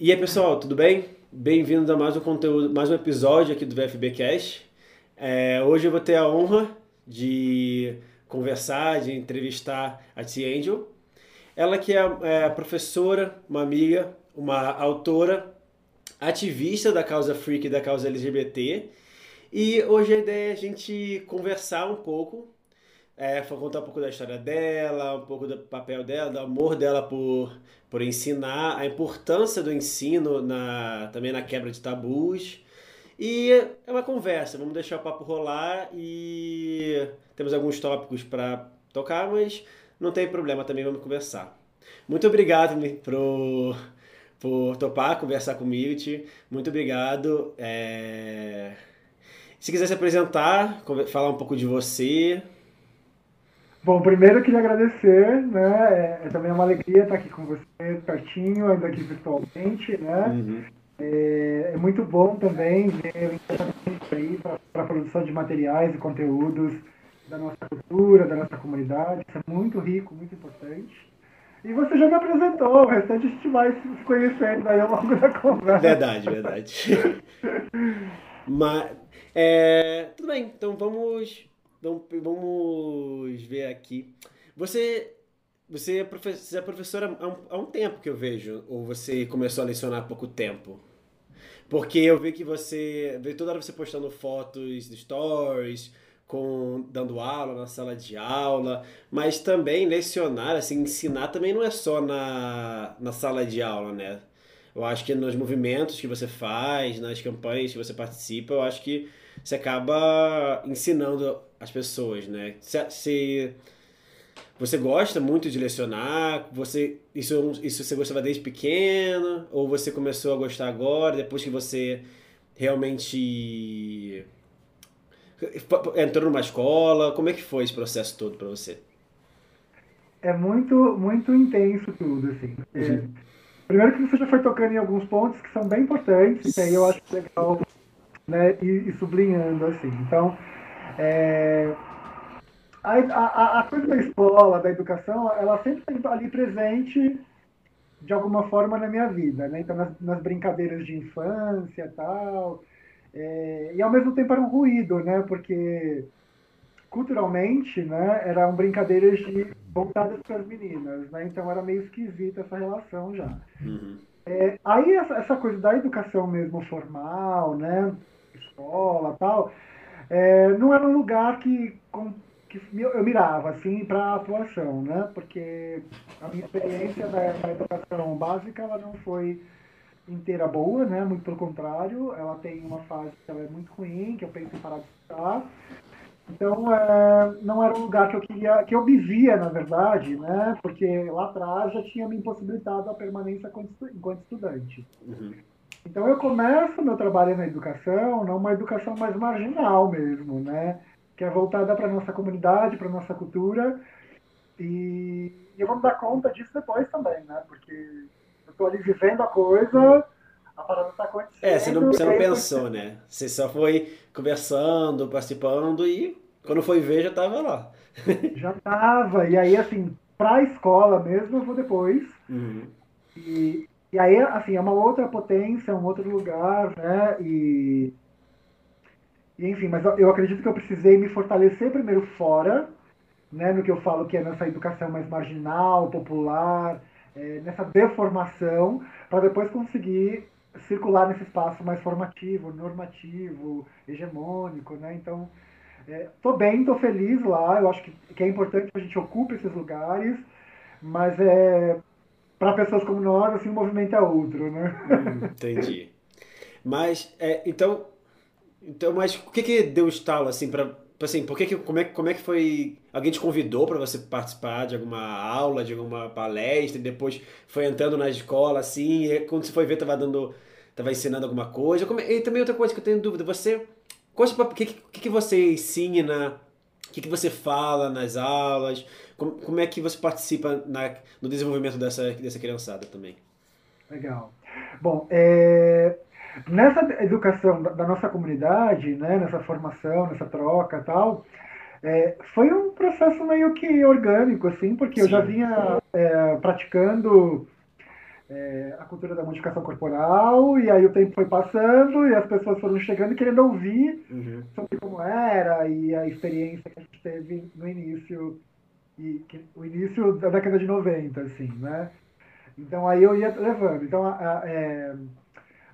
E aí, pessoal, tudo bem? Bem-vindos a mais um conteúdo, mais um episódio aqui do VFB Cash. É, hoje eu vou ter a honra de conversar, de entrevistar a Tia Angel. Ela que é, é professora, uma amiga, uma autora, ativista da causa freak e da causa LGBT. E hoje a ideia é a gente conversar um pouco é, contar um pouco da história dela, um pouco do papel dela, do amor dela por, por ensinar, a importância do ensino na, também na quebra de tabus. E é uma conversa, vamos deixar o papo rolar e temos alguns tópicos para tocar, mas não tem problema também, vamos conversar. Muito obrigado por, por topar conversar comigo, Ti. Muito obrigado. É... Se quiser se apresentar, falar um pouco de você, Bom, primeiro eu queria agradecer, né? É, é, também uma alegria estar aqui com você pertinho, ainda aqui virtualmente, né? Uhum. É, é, muito bom também ver o aí para a produção de materiais e conteúdos da nossa cultura, da nossa comunidade. Isso é muito rico, muito importante. E você já me apresentou, o restante a gente vai se conhecendo aí ao longo da conversa. Verdade, verdade. Mas, é, tudo bem, então vamos Vamos, vamos ver aqui. Você, você, é, você é professora há um, há um tempo que eu vejo, ou você começou a lecionar há pouco tempo? Porque eu vi que você. Veio toda hora você postando fotos de stories, com, dando aula na sala de aula, mas também lecionar, assim, ensinar também não é só na, na sala de aula, né? Eu acho que nos movimentos que você faz, nas campanhas que você participa, eu acho que você acaba ensinando as pessoas, né? Se, se você gosta muito de lecionar, você isso, isso você gostava desde pequeno ou você começou a gostar agora, depois que você realmente entrou numa escola? Como é que foi esse processo todo para você? É muito muito intenso tudo, assim. Uhum. Primeiro que você já foi tocando em alguns pontos que são bem importantes, e aí eu acho legal né, e, e sublinhando assim. Então, é, a, a, a, coisa da escola, da educação, ela sempre está ali presente de alguma forma na minha vida, né? Então, nas, nas brincadeiras de infância tal. É, e ao mesmo tempo era um ruído, né? Porque culturalmente, né, eram brincadeiras de, voltadas para as meninas, né? Então era meio esquisita essa relação já. Uhum. É, aí essa, essa, coisa da educação mesmo formal, né? Escola tal, é, não era um lugar que, com, que eu mirava assim para atuação, né? Porque a minha experiência da, da, educação básica ela não foi inteira boa, né? Muito pelo contrário, ela tem uma fase que ela é muito ruim, que eu penso em parar de estudar. Então, é, não era um lugar que eu queria, que eu vivia, na verdade, né? Porque lá atrás já tinha me impossibilitado a permanência enquanto estudante. Uhum. Então eu começo meu trabalho na educação, numa educação mais marginal mesmo, né? Que é voltada para nossa comunidade, para nossa cultura. E, eu vou me dar conta disso depois também, né? Porque eu estou ali vivendo a coisa, a parada está acontecendo. É, você não, você não pensou, né? Você só foi conversando, participando e quando foi ver já estava lá. já estava. E aí, assim, para a escola mesmo eu vou depois. Uhum. E, e aí, assim, é uma outra potência, um outro lugar, né? E, e enfim, mas eu acredito que eu precisei me fortalecer primeiro fora, né? No que eu falo que é nessa educação mais marginal, popular, é, nessa deformação, para depois conseguir circular nesse espaço mais formativo, normativo, hegemônico, né? Então, é, bem, estou feliz lá. Eu acho que, que é importante que a gente ocupe esses lugares, mas é para pessoas como nós, assim, o movimento é outro, né? Hum, entendi. Mas, é, então, então, mas o que que deu estalo, assim, para assim, por que que, como, é, como é que foi, alguém te convidou para você participar de alguma aula, de alguma palestra, e depois foi entrando na escola, assim, e quando você foi ver, tava dando, tava ensinando alguma coisa, como, e também outra coisa que eu tenho dúvida, você, o que, que, que você ensina, o que, que você fala nas aulas, como, como é que você participa na, no desenvolvimento dessa, dessa criançada também? Legal. Bom, é, nessa educação da, da, nossa comunidade, né, nessa formação, nessa troca e tal, é, foi um processo meio que orgânico, assim, porque Sim. eu já vinha é, praticando é, a cultura da modificação corporal, e aí o tempo foi passando e as pessoas foram chegando e querendo ouvir uhum. sobre como era e a experiência que a gente teve no início, e que, o início da década de 90, assim, né? Então aí eu ia levando. Então, a, a, é,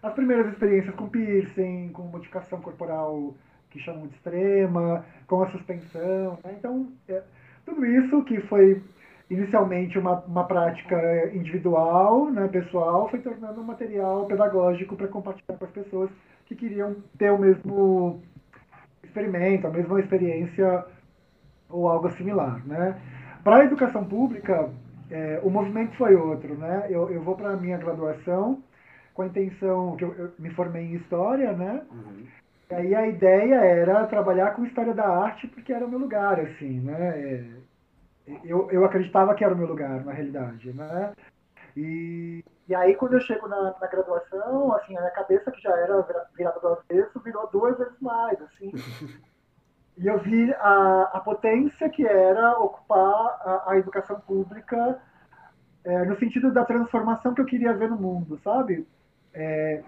as primeiras experiências com piercing, com modificação corporal que chamam de extrema, com a suspensão, né? Então, é, tudo isso que foi inicialmente uma, uma prática individual, né, pessoal, foi tornando um material pedagógico para compartilhar com as pessoas que queriam ter o mesmo experimento, a mesma experiência ou algo similar. Né? Para a educação pública, é, o movimento foi outro. Né? Eu, eu vou para a minha graduação com a intenção que eu, eu, me formei em História, né? Uhum. E aí a ideia era trabalhar com História da Arte porque era o meu lugar, assim, né? É, eu, eu acreditava que era o meu lugar, na realidade, né? E, e aí, quando eu chego na, na graduação, assim, a minha cabeça, que já era virada do avesso, virou duas vezes mais, assim. E eu vi a, a potência que era ocupar a, a educação pública é, no sentido da transformação que eu queria ver no mundo, sabe? É,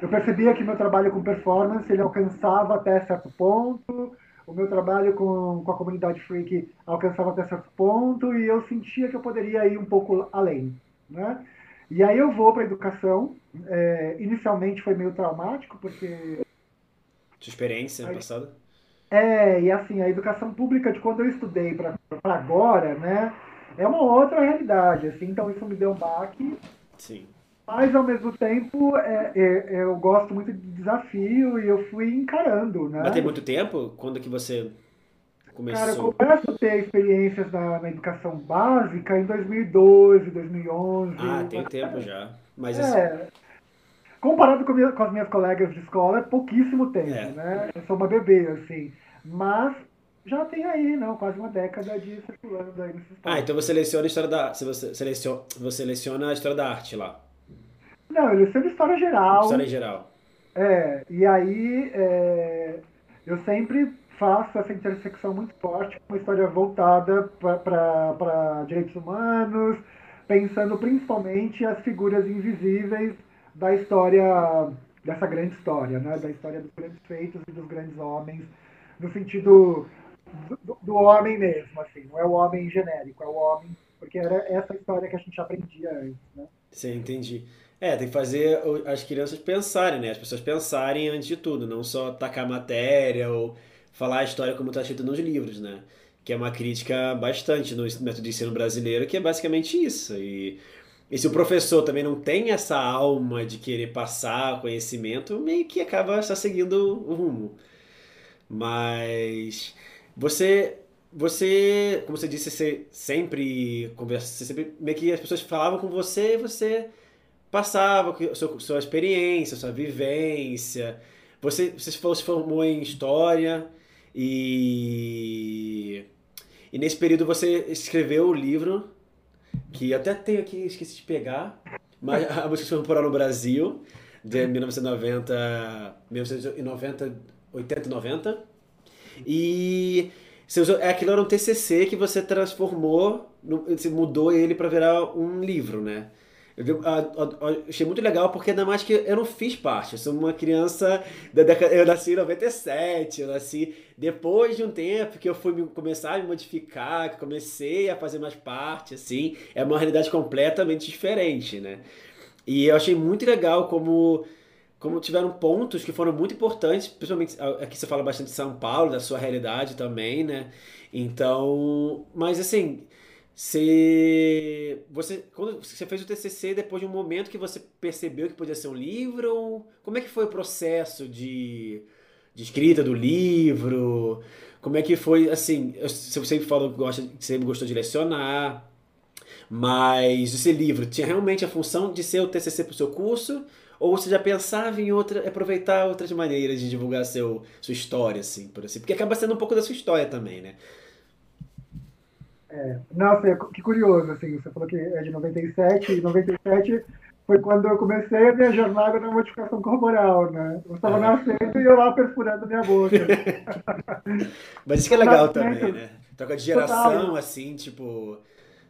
eu percebia que meu trabalho com performance, ele alcançava até certo ponto, o meu trabalho com, com a comunidade freak alcançava até certo ponto e eu sentia que eu poderia ir um pouco além, né? E aí eu vou para a educação. É, inicialmente foi meio traumático, porque... Sua experiência aí, passada? É, e assim, a educação pública de quando eu estudei para agora, né? É uma outra realidade, assim, então isso me deu um baque. Sim. Mas, ao mesmo tempo, é, é, eu gosto muito de desafio e eu fui encarando, né? Mas tem muito tempo? Quando que você começou? Cara, eu começo a ter experiências na, na educação básica em 2012, 2011. Ah, tem tempo já. Mas é, comparado com, minha, com, as minhas colegas de escola, é pouquíssimo tempo, é. né? Eu sou uma bebê, assim. Mas já tem aí, não, quase uma década de circulando aí nesses Ah, então você seleciona a história da. Você seleciona, você seleciona a história da arte lá. Não, ele sempre história geral. História geral. É, e aí é, eu sempre faço essa intersecção muito forte com uma história voltada para direitos humanos, pensando principalmente as figuras invisíveis da história, dessa grande história, né? da história dos grandes feitos e dos grandes homens, no sentido do, do homem mesmo, assim, não é o homem genérico, é o homem, porque era essa história que a gente aprendia antes. Né? Sim, entendi. É, tem que fazer as crianças pensarem, né? As pessoas pensarem antes de tudo, não só tacar matéria ou falar a história como está escrito nos livros, né? Que é uma crítica bastante no método de ensino brasileiro, que é basicamente isso. E, e se o professor também não tem essa alma de querer passar conhecimento, meio que acaba só seguindo o rumo. Mas você você, como você disse, você sempre conversa, você sempre, meio que as pessoas falavam com você você passava sua, sua experiência, sua vivência. Você, você se formou em história e, e nesse período você escreveu o livro que até tenho aqui, esqueci de pegar, mas a música foi temporal no Brasil, de 1990, 1990, 80 e 90. E é aquilo era um TCC que você transformou, você mudou ele para virar um livro, né? Eu, achei muito legal porque ainda mais que eu não fiz parte. Eu sou uma criança da década. Eu nasci em 97, eu nasci depois de um tempo que eu fui começar a me modificar, que comecei a fazer mais parte, assim. É uma realidade completamente diferente, né? E eu achei muito legal como como tiveram pontos que foram muito importantes, principalmente aqui você fala bastante de São Paulo, da sua realidade também, né? Então, mas assim, você, você, quando você fez o TCC depois de um momento que você percebeu que podia ser um livro, como é que foi o processo de, de escrita do livro? Como é que foi, assim, você sempre falou que gosta, sempre gostou de lecionar, mas esse livro tinha realmente a função de ser o TCC para o seu curso? Ou você já pensava em outra, aproveitar outras maneiras de divulgar seu, sua história, assim, por assim? Porque acaba sendo um pouco da sua história também, né? É, nossa, que curioso, assim, você falou que é de 97, e 97 foi quando eu comecei a minha jornada na modificação corporal, né? Eu estava é. nascendo e eu lá perfurando minha boca. Mas isso que é legal também, né? Troca de geração, Total. assim, tipo...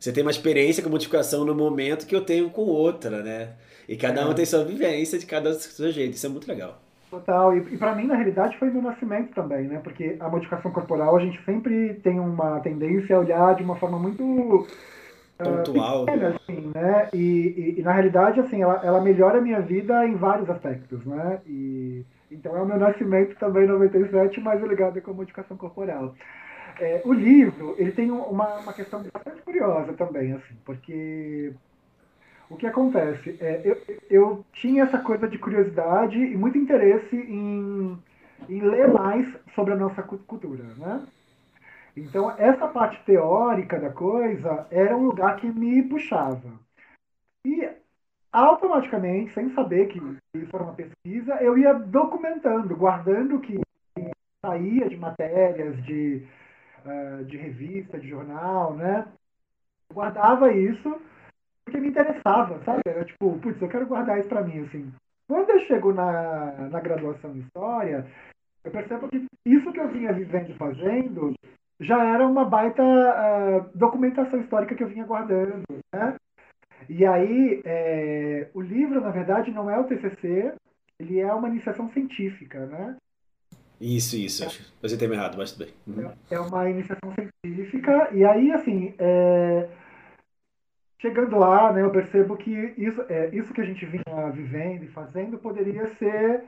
Você tem uma experiência com modificação no momento que eu tenho com outra, né? E cada é. um tem sua vivência de cada seu jeito. Isso é muito legal. Total. E, e para mim, na realidade, foi meu nascimento também, né? Porque a modificação corporal, a gente sempre tem uma tendência a olhar de uma forma muito ah, pontual, uh, pequena, assim, né? E, e, e, na realidade, assim, ela, ela melhora a minha vida em vários aspectos, né? E então é o meu nascimento também em 97, mas ligado com a modificação corporal. É, o livro, ele tem uma, uma questão bastante curiosa também, assim, porque o que acontece? É, eu, eu tinha essa coisa de curiosidade e muito interesse em, em ler mais sobre a nossa cultura, né? Então, essa parte teórica da coisa era um lugar que me puxava. E automaticamente, sem saber que isso era uma pesquisa, eu ia documentando, guardando o que saía de matérias, de, uh, de revista, de jornal, né? Guardava isso porque me interessava, sabe? Era tipo, putz, eu quero guardar isso para mim, assim. Quando eu chego na, na graduação em História, eu percebo que isso que eu vinha vivendo e fazendo já era uma baita uh, documentação histórica que eu vinha guardando, né? E aí, é, o livro, na verdade, não é o TCC, ele é uma iniciação científica, né? Isso, isso. É. Você tem errado, mas tudo bem. Uhum. É uma iniciação científica, e aí, assim, é, chegando lá, né, eu percebo que isso, é, isso que a gente vinha vivendo e fazendo poderia ser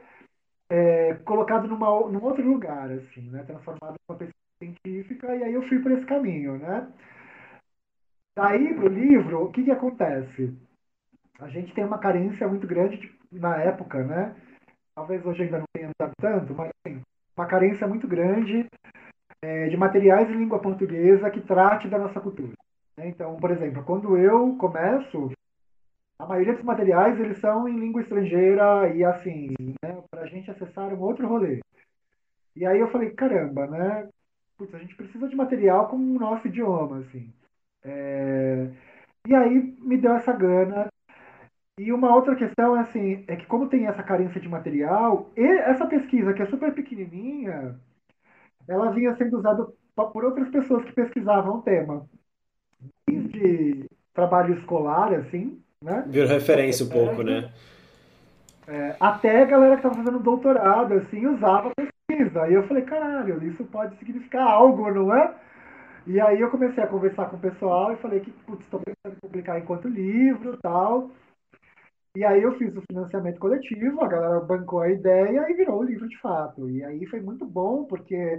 é, colocado numa, num outro lugar, assim, né, transformado em uma pesquisa científica, e aí eu fui por esse caminho, né. Daí para o livro, o que, que acontece? A gente tem uma carência muito grande de, na época, né? Talvez hoje ainda não tenha tanto, mas assim, uma carência muito grande é, de materiais em língua portuguesa que trate da nossa cultura. Né? Então, por exemplo, quando eu começo, a maioria dos materiais eles são em língua estrangeira e assim, né, para a gente acessar um outro rolê. E aí eu falei, caramba, né? Putz, a gente precisa de material com o nosso idioma, assim. É... E aí me deu essa gana. E uma outra questão é assim, é que como tem essa carência de material, e essa pesquisa que é super pequenininha, ela vinha sendo usada por outras pessoas que pesquisavam o tema. Desde trabalho escolar, assim, né? Virou referência um pouco, né? É, até a galera que estava fazendo doutorado, assim, usava pesquisa. E eu falei, caralho, isso pode significar algo, não é? E aí eu comecei a conversar com o pessoal e falei que, putz, estou pensando em publicar enquanto livro tal. E aí eu fiz o financiamento coletivo, a galera bancou a ideia e virou o livro de fato. E aí foi muito bom, porque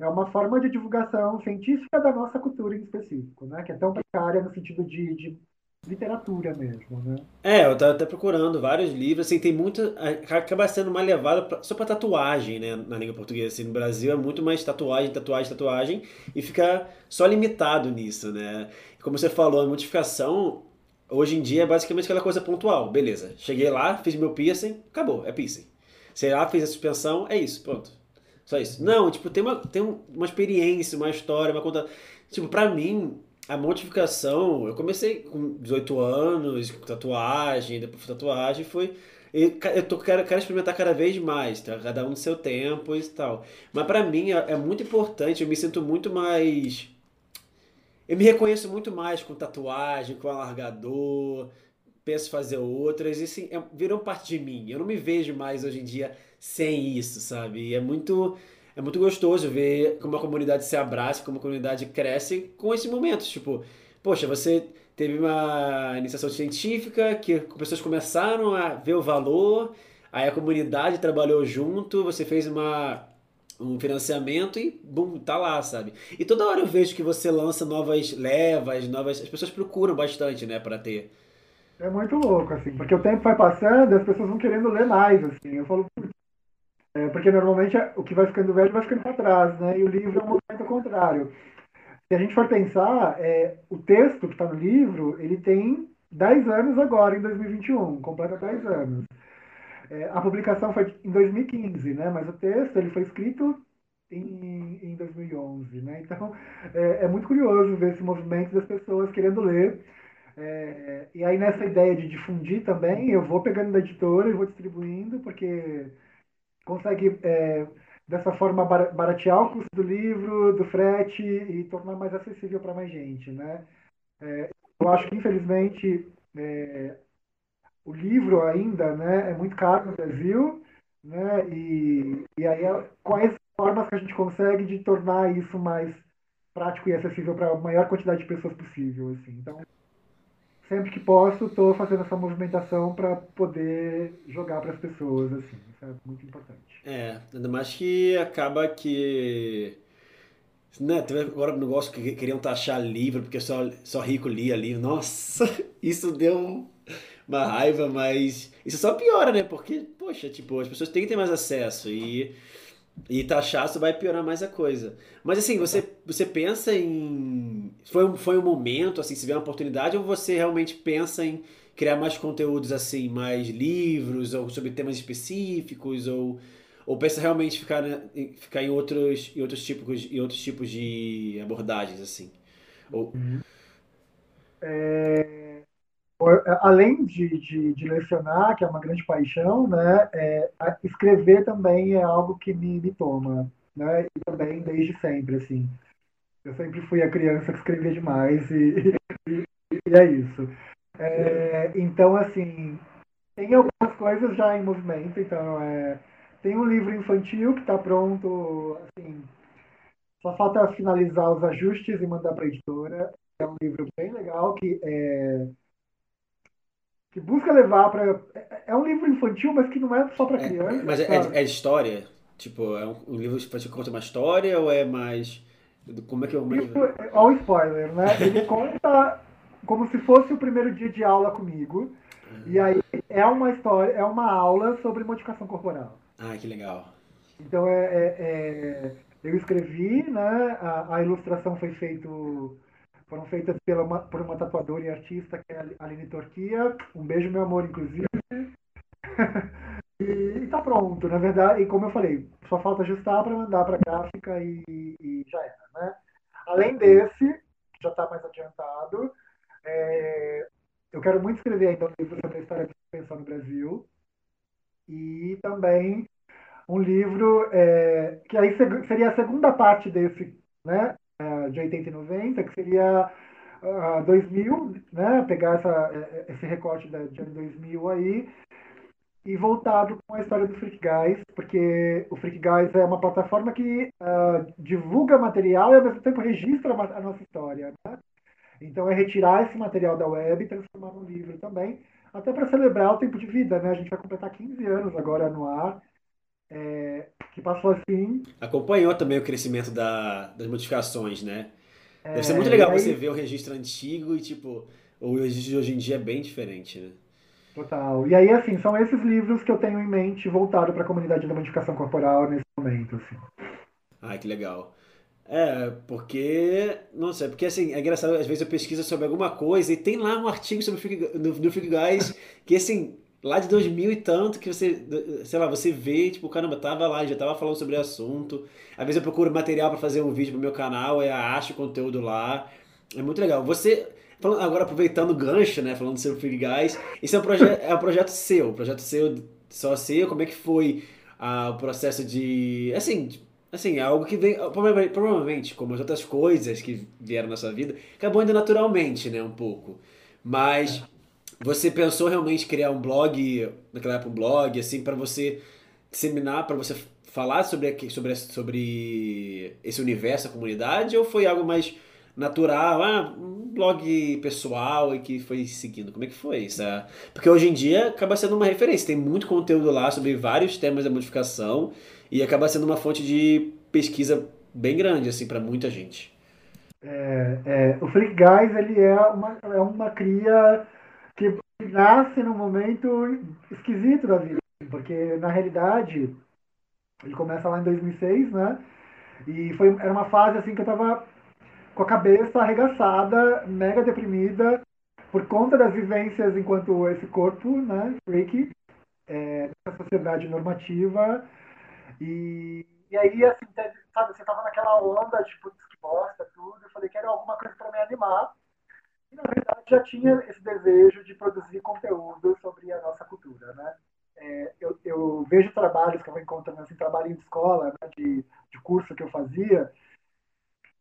é uma forma de divulgação científica da nossa cultura em específico, né? Que é tão precária no sentido de, de literatura mesmo, né? É, eu tava até procurando vários livros, assim, tem muito. Acaba sendo uma levada pra, só pra tatuagem, né? Na língua portuguesa. Assim, no Brasil é muito mais tatuagem, tatuagem, tatuagem, e fica só limitado nisso, né? Como você falou, a modificação hoje em dia é basicamente aquela coisa pontual. Beleza, cheguei lá, fiz meu piercing, acabou, é piercing. Sei lá, fiz a suspensão, é isso, pronto. Só isso. Não, tipo, tem uma, tem uma experiência, uma história, uma conta. Tipo, pra mim, a modificação, eu comecei com 18 anos, com tatuagem, depois tatuagem, foi. Eu tô, quero, quero experimentar cada vez mais, tá? cada um no seu tempo e tal. Mas para mim é, é, muito importante, eu me sinto muito mais. Eu me reconheço muito mais com tatuagem, com alargador, penso fazer outras, e assim, é, virou parte de mim. Eu não me vejo mais hoje em dia sem isso, sabe? E é muito é muito gostoso ver como a comunidade se abraça, como a comunidade cresce com esses momentos. Tipo, poxa, você teve uma iniciação científica que pessoas começaram a ver o valor, aí a comunidade trabalhou junto, você fez uma um financiamento e bum, tá lá, sabe? E toda hora eu vejo que você lança novas levas, novas, as pessoas procuram bastante, né, para ter. É muito louco assim, porque o tempo vai passando, as pessoas vão querendo ler mais assim. Eu falo, é, porque normalmente o que vai ficando velho vai ficando para trás, né? E o livro é um movimento contrário. Se a gente for pensar, é, o texto que está no livro, ele tem 10 anos agora, em 2021, completa 10 anos. É, a publicação foi em 2015, né? Mas o texto ele foi escrito em, em 2011, né? Então é, é, muito curioso ver esse movimento das pessoas querendo ler. É, e aí nessa ideia de difundir também, eu vou pegando da editora e vou distribuindo, porque consegue, é, dessa forma, baratear o custo do livro, do frete e tornar mais acessível para mais gente, né? É, eu acho que, infelizmente, é, o livro ainda né, é muito caro no Brasil, né, e, e aí quais formas que a gente consegue de tornar isso mais prático e acessível para a maior quantidade de pessoas possível. Assim. Então, sempre que posso, estou fazendo essa movimentação para poder jogar para as pessoas. Assim. Isso é muito importante. É, ainda mais que acaba que. Né, teve agora um negócio que queriam taxar livro, porque só, só rico lia livro. Nossa, isso deu uma raiva, mas isso só piora, né? Porque, poxa, tipo, as pessoas têm que ter mais acesso e e taxar isso vai piorar mais a coisa. Mas assim, você, você pensa em. Foi um, foi um momento, assim, se vier uma oportunidade, ou você realmente pensa em criar mais conteúdos assim, mais livros, ou sobre temas específicos, ou, ou pensa realmente ficar, ficar em, outros, em, outros tipos, em outros tipos de abordagens, assim? Ou... Uhum. É além de, de, de, lecionar, que é uma grande paixão, né, é, escrever também é algo que me, me toma, né, e também desde sempre, assim. Eu sempre fui a criança que escrevia demais e, e, e é isso. É, então, assim, tem algumas coisas já em movimento, então é, tem um livro infantil que está pronto, assim, só falta finalizar os ajustes e mandar para a editora. É um livro bem legal que é, que busca levar para é, é um livro infantil, mas que não é só para é, criança. Mas é, é, história? Tipo, é um, um livro que conta uma história ou é mais como é que eu Olha o spoiler, né? Ele conta como se fosse o primeiro dia de aula comigo. Uhum. E aí é uma história, é uma aula sobre modificação corporal. Ah, que legal. Então é, é, é eu escrevi, né? A, a ilustração foi feita foram feitas pela uma, por uma tatuadora e artista que é a Aline Torquia. Um beijo, meu amor, inclusive. e, está pronto, na verdade. E como eu falei, só falta ajustar para mandar para gráfica e, e, já era, né? Além desse, já está mais adiantado, é, eu quero muito escrever ainda um livro sobre a história de suspensão no Brasil. E também um livro é, que aí seria a segunda parte desse, né? De 80 e 90, que seria uh, 2000, né? Pegar essa, é, é, esse recorte da, de ano 2000 aí e voltado com a história do Freak Guys, porque o Freak Guys é uma plataforma que uh, divulga material e ao mesmo tempo registra a nossa história, né? Então é retirar esse material da web e transformar num livro também, até para celebrar o tempo de vida, né? A gente vai completar 15 anos agora no ar é, que passou assim. Acompanhou também o crescimento da, das modificações, né? Deve é, ser muito legal aí... você ver o registro antigo e, tipo, o registro de hoje em dia é bem diferente, né? Total. E aí, assim, são esses livros que eu tenho em mente voltado para a comunidade da modificação corporal nesse momento, assim. Ai, que legal. É, porque. Nossa, é porque assim, é engraçado, às vezes eu pesquiso sobre alguma coisa e tem lá um artigo sobre o no, Guys que, assim, lá de 2000 e tanto que você, sei lá, você vê, tipo, caramba, tava lá, já tava falando sobre o assunto. Às vezes eu procuro material para fazer um vídeo pro meu canal, aí acho conteúdo lá. É muito legal. Você, agora aproveitando o gancho, né, falando sobre Free Guys, esse é um, proje é um projeto seu, um projeto seu, só seu, como é que foi ah, o processo de, assim, assim, é algo que vem, provavelmente, como as outras coisas que vieram na sua vida, acabou indo naturalmente, né, um pouco. Mas você pensou realmente criar um blog, naquela época um blog, assim, para você disseminar, para você falar sobre, sobre, sobre esse universo, a comunidade, ou foi algo mais natural, ah, um blog pessoal e que foi seguindo? Como é que foi isso? Porque hoje em dia acaba sendo uma referência, tem muito conteúdo lá sobre vários temas da modificação e acaba sendo uma fonte de pesquisa bem grande, assim, para muita gente. É, é, o Freak Guys, ele é uma, é uma cria nasce num momento esquisito da vida, porque na realidade ele começa lá em 2006, né? E foi era uma fase assim que eu tava com a cabeça arregaçada, mega deprimida por conta das vivências enquanto esse corpo, né, freaky, é, nessa sociedade normativa. E, e aí, assim, sabe, você tava naquela onda putz, que bosta, tudo. Eu falei, quero alguma coisa para me animar. E, na verdade, já tinha esse desejo de produzir conteúdo sobre a nossa cultura, né? É, eu, eu, vejo trabalhos que eu vou encontrando, assim, trabalho de escola, né, de, de curso que eu fazia,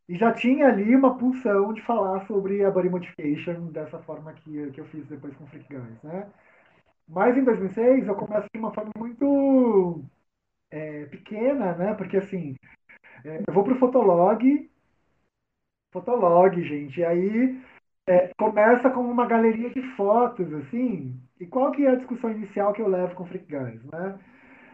e já tinha ali uma pulsão de falar sobre a body modification dessa forma que, que eu fiz depois com Freak Guys, né? Mas em 2006 eu começo de uma forma muito é, pequena, né? Porque assim, é, eu vou pro Fotolog, Fotolog, gente, e aí é, começa com uma galeria de fotos, assim, e qual que é a discussão inicial que eu levo com Freak Guys, né?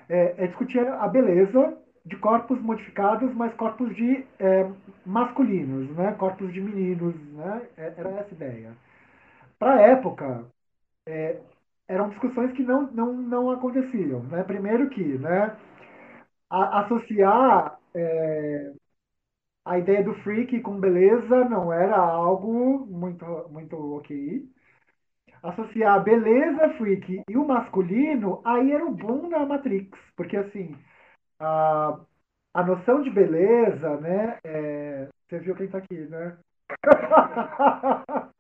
É, é discutir a beleza de corpos modificados, mas corpos de é, masculinos, né? Corpos de meninos, né? É, era essa a ideia. Para a época, é, eram discussões que não, não, não aconteciam, né? Primeiro que, né? A, associar é, a ideia do freak com beleza não era algo muito, muito ok. Associar a beleza freak e o masculino, aí era o bom da Matrix, porque assim, a, a noção de beleza, né? É, você viu quem tá aqui, né?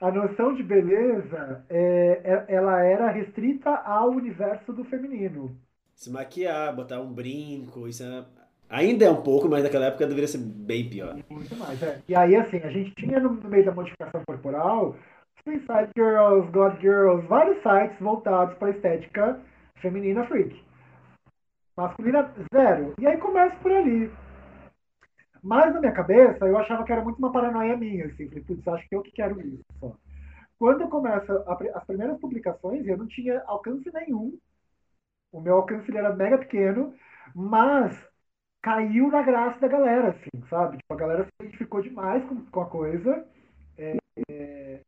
a noção de beleza, é, é, ela era restrita ao universo do feminino. Se maquiar, botar um brinco, isso é... ainda é um pouco, mas naquela época deveria ser bem pior. Muito mais, é. E aí, assim, a gente tinha no, meio da modificação corporal Suicide Girls, God Girls, vários sites voltados para a estética feminina freak. Masculina, zero. E aí começa por ali. Mas na minha cabeça, eu achava que era muito uma paranoia minha, assim. Falei, putz, acho que eu que quero isso só. Quando eu começo a, as primeiras publicações, eu não tinha alcance nenhum. O meu alcance era mega pequeno, mas caiu na graça da galera, assim, sabe? Tipo, a galera se identificou demais com, com a coisa. É, é,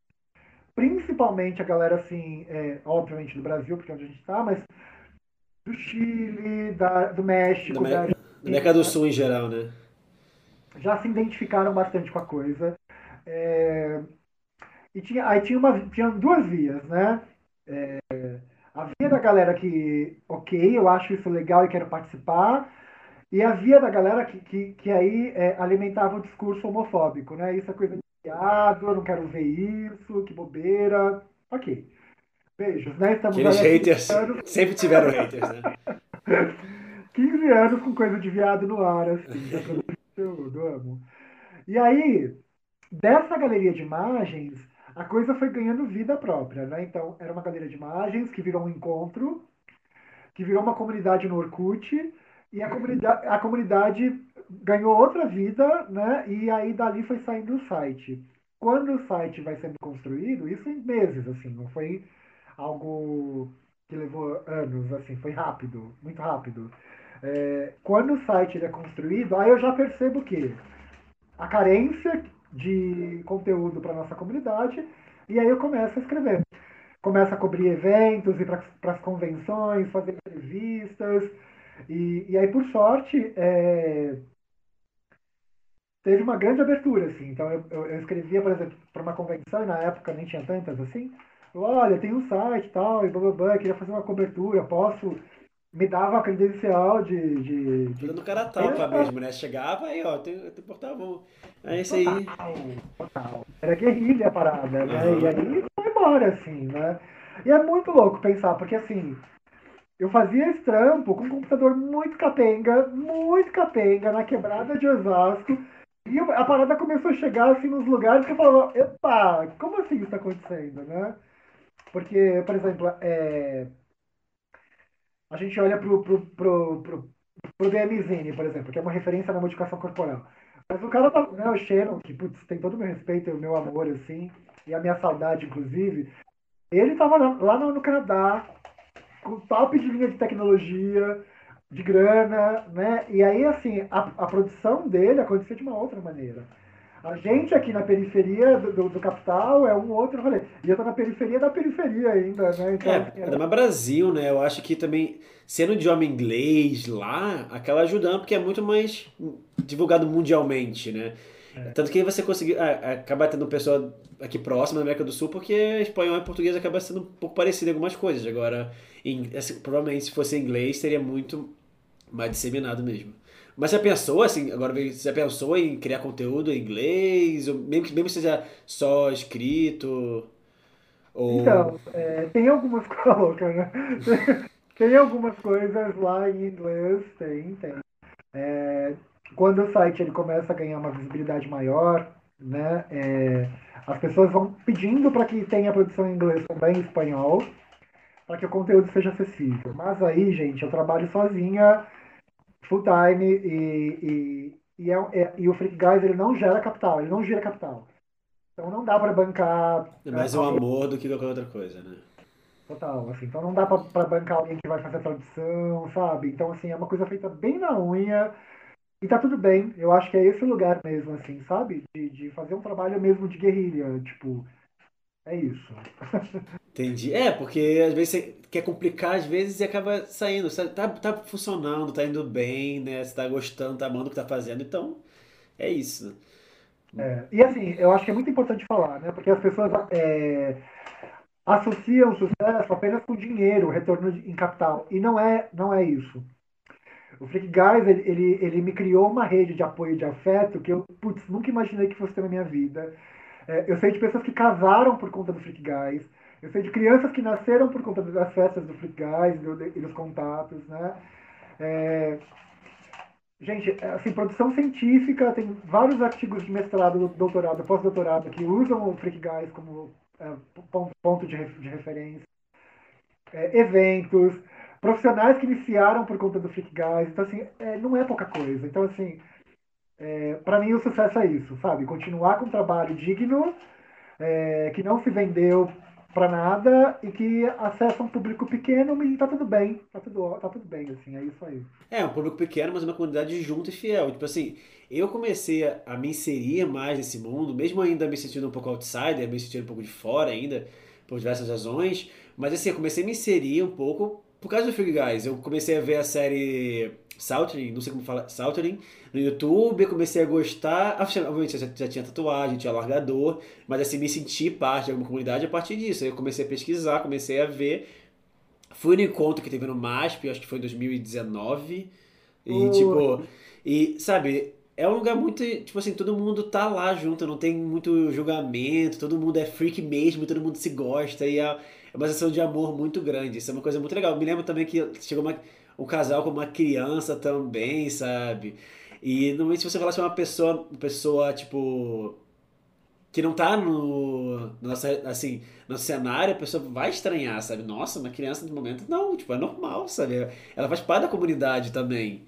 principalmente a galera, assim, é, obviamente do Brasil, porque é onde a gente está, mas do Chile, da, do México, da, da América do Sul em geral, né? Já se identificaram bastante com a coisa. É, e tinha, aí tinha, uma, tinha duas vias, né? É, a via da galera que, ok, eu acho isso legal e quero participar, e a via da galera que, que, que aí é, alimentava o discurso homofóbico, né? Isso é coisa de piado, eu não quero ver isso, que bobeira. Ok. Beijos, né? Estamos Aqueles haters anos... sempre tiveram haters, né? 15 anos com coisa de viado no ar, assim. eu amo. E aí, dessa galeria de imagens, a coisa foi ganhando vida própria, né? Então, era uma galeria de imagens que virou um encontro, que virou uma comunidade no Orkut, e a comunidade, a comunidade ganhou outra vida, né? E aí dali foi saindo o site. Quando o site vai sendo construído, isso em meses, assim, não foi algo que levou anos, assim, foi rápido, muito rápido. É, quando o site é construído, aí eu já percebo que a carência de conteúdo para nossa comunidade, e aí eu começo a escrever. Começo a cobrir eventos, ir para as convenções, fazer entrevistas, e, e aí, por sorte, é, teve uma grande abertura, assim. Então, eu, eu, eu escrevia, por exemplo, para uma convenção, e na época nem tinha tantas assim, olha, tem um site e tal, e blá, blá, blá, queria fazer uma cobertura, posso... Me dava a credencial de... de, de... no cara tapa mesmo, né? Chegava aí, ó, tem, tem portava É isso aí. Total, Era guerrilha a parada, né? Uhum. E aí foi embora, assim, né? E é muito louco pensar, porque assim, eu fazia esse trampo com um computador muito capenga, muito capenga, na quebrada de Osasco, e a parada começou a chegar assim nos lugares que eu falava, epa, como assim isso está acontecendo, né? Porque, por exemplo, é... a gente olha pro, pro, pro, pro, pro DMZine, por exemplo, que é uma referência na modificação corporal. Mas o cara, tá, né, o Shannon, que putz, tem todo o meu respeito e o meu amor, assim, e a minha saudade, inclusive, ele estava lá no Canadá, com top de linha de tecnologia, de grana, né? E aí, assim, a, a produção dele acontecia de uma outra maneira. A gente aqui na periferia do, do, do, capital é um outro rolê. E eu tô na periferia da periferia ainda, né? Então, é, é... mais Brasil, né? Eu acho que também, sendo idioma inglês lá, acaba ajudando, porque é muito mais divulgado mundialmente, né? É. Tanto que você conseguir ah, acabar tendo pessoa aqui próxima da América do Sul, porque espanhol e português acaba sendo um pouco parecido em algumas coisas. Agora, em, assim, provavelmente se fosse inglês, seria muito mais disseminado mesmo. Mas você pensou, assim, agora você pensou em criar conteúdo em inglês? Ou mesmo que mesmo seja só escrito? Ou... Então, é, tem algumas coisas, né? Tem algumas coisas lá em inglês, tem, tem. É, quando o site ele começa a ganhar uma visibilidade maior, né, é, as pessoas vão pedindo para que tenha produção em inglês também em espanhol, para que o conteúdo seja acessível. Mas aí, gente, eu trabalho sozinha, full time, e, e, e, é, é, e o Freak Guys ele não gera capital, ele não gira capital. Então não dá para bancar. É mais o amor do que qualquer outra coisa, né? Total, assim, então não dá para bancar alguém que vai fazer a tradução, sabe? Então, assim, é uma coisa feita bem na unha, e tá tudo bem, eu acho que é esse lugar mesmo, assim, sabe? De, de fazer um trabalho mesmo de guerrilha, tipo, é isso. Entendi. É, porque às vezes você quer complicar, às vezes, e acaba saindo. Tá, tá funcionando, tá indo bem, né? Você tá gostando, tá amando o que tá fazendo, então é isso. É, e assim, eu acho que é muito importante falar, né? Porque as pessoas é, associam sucesso apenas com dinheiro, retorno em capital. E não é, não é isso. O Freak Guys, ele, ele, ele, me criou uma rede de apoio e de afeto que eu, putz, nunca imaginei que fosse ter na minha vida. É, eu sei de pessoas que casaram por conta do Freak Guys. Eu sei de crianças que nasceram por conta das festas do Freak Guys e dos contatos, né? É, gente, assim, produção científica, tem vários artigos de mestrado, doutorado, pós-doutorado que usam o Freak Guys como é, ponto de, de referência. É, eventos, profissionais que iniciaram por conta do Freak Guys. Então, assim, é, não é pouca coisa. Então, assim, é, para mim o sucesso é isso, sabe? Continuar com um trabalho digno, é, que não se vendeu para nada e que acessa um público pequeno e tá tudo bem, tá tudo, tá tudo bem, assim, é isso aí. É, um público pequeno, mas uma comunidade junta e fiel. Tipo assim, eu comecei a me inserir mais nesse mundo, mesmo ainda me sentindo um pouco outsider, me sentindo um pouco de fora ainda, por diversas razões, mas assim, eu comecei a me inserir um pouco por causa do Free Guys, eu comecei a ver a série Saltering, não sei como fala, Saltering, no YouTube, comecei a gostar. Obviamente já, já tinha tatuagem, tinha largador, mas assim, me senti parte de alguma comunidade a partir disso. Aí eu comecei a pesquisar, comecei a ver. Fui no encontro que teve no MASP, acho que foi em 2019. E uh. tipo, e sabe, é um lugar muito, tipo assim, todo mundo tá lá junto, não tem muito julgamento, todo mundo é freak mesmo, todo mundo se gosta e é é uma sensação de amor muito grande. Isso é uma coisa muito legal. Me lembro também que chegou uma, um casal com uma criança também, sabe? E normalmente se você falasse com uma pessoa, pessoa tipo que não tá no, no nosso, assim, no cenário, a pessoa vai estranhar, sabe? Nossa, uma criança no momento não, tipo, é normal, sabe? Ela faz parte da comunidade também.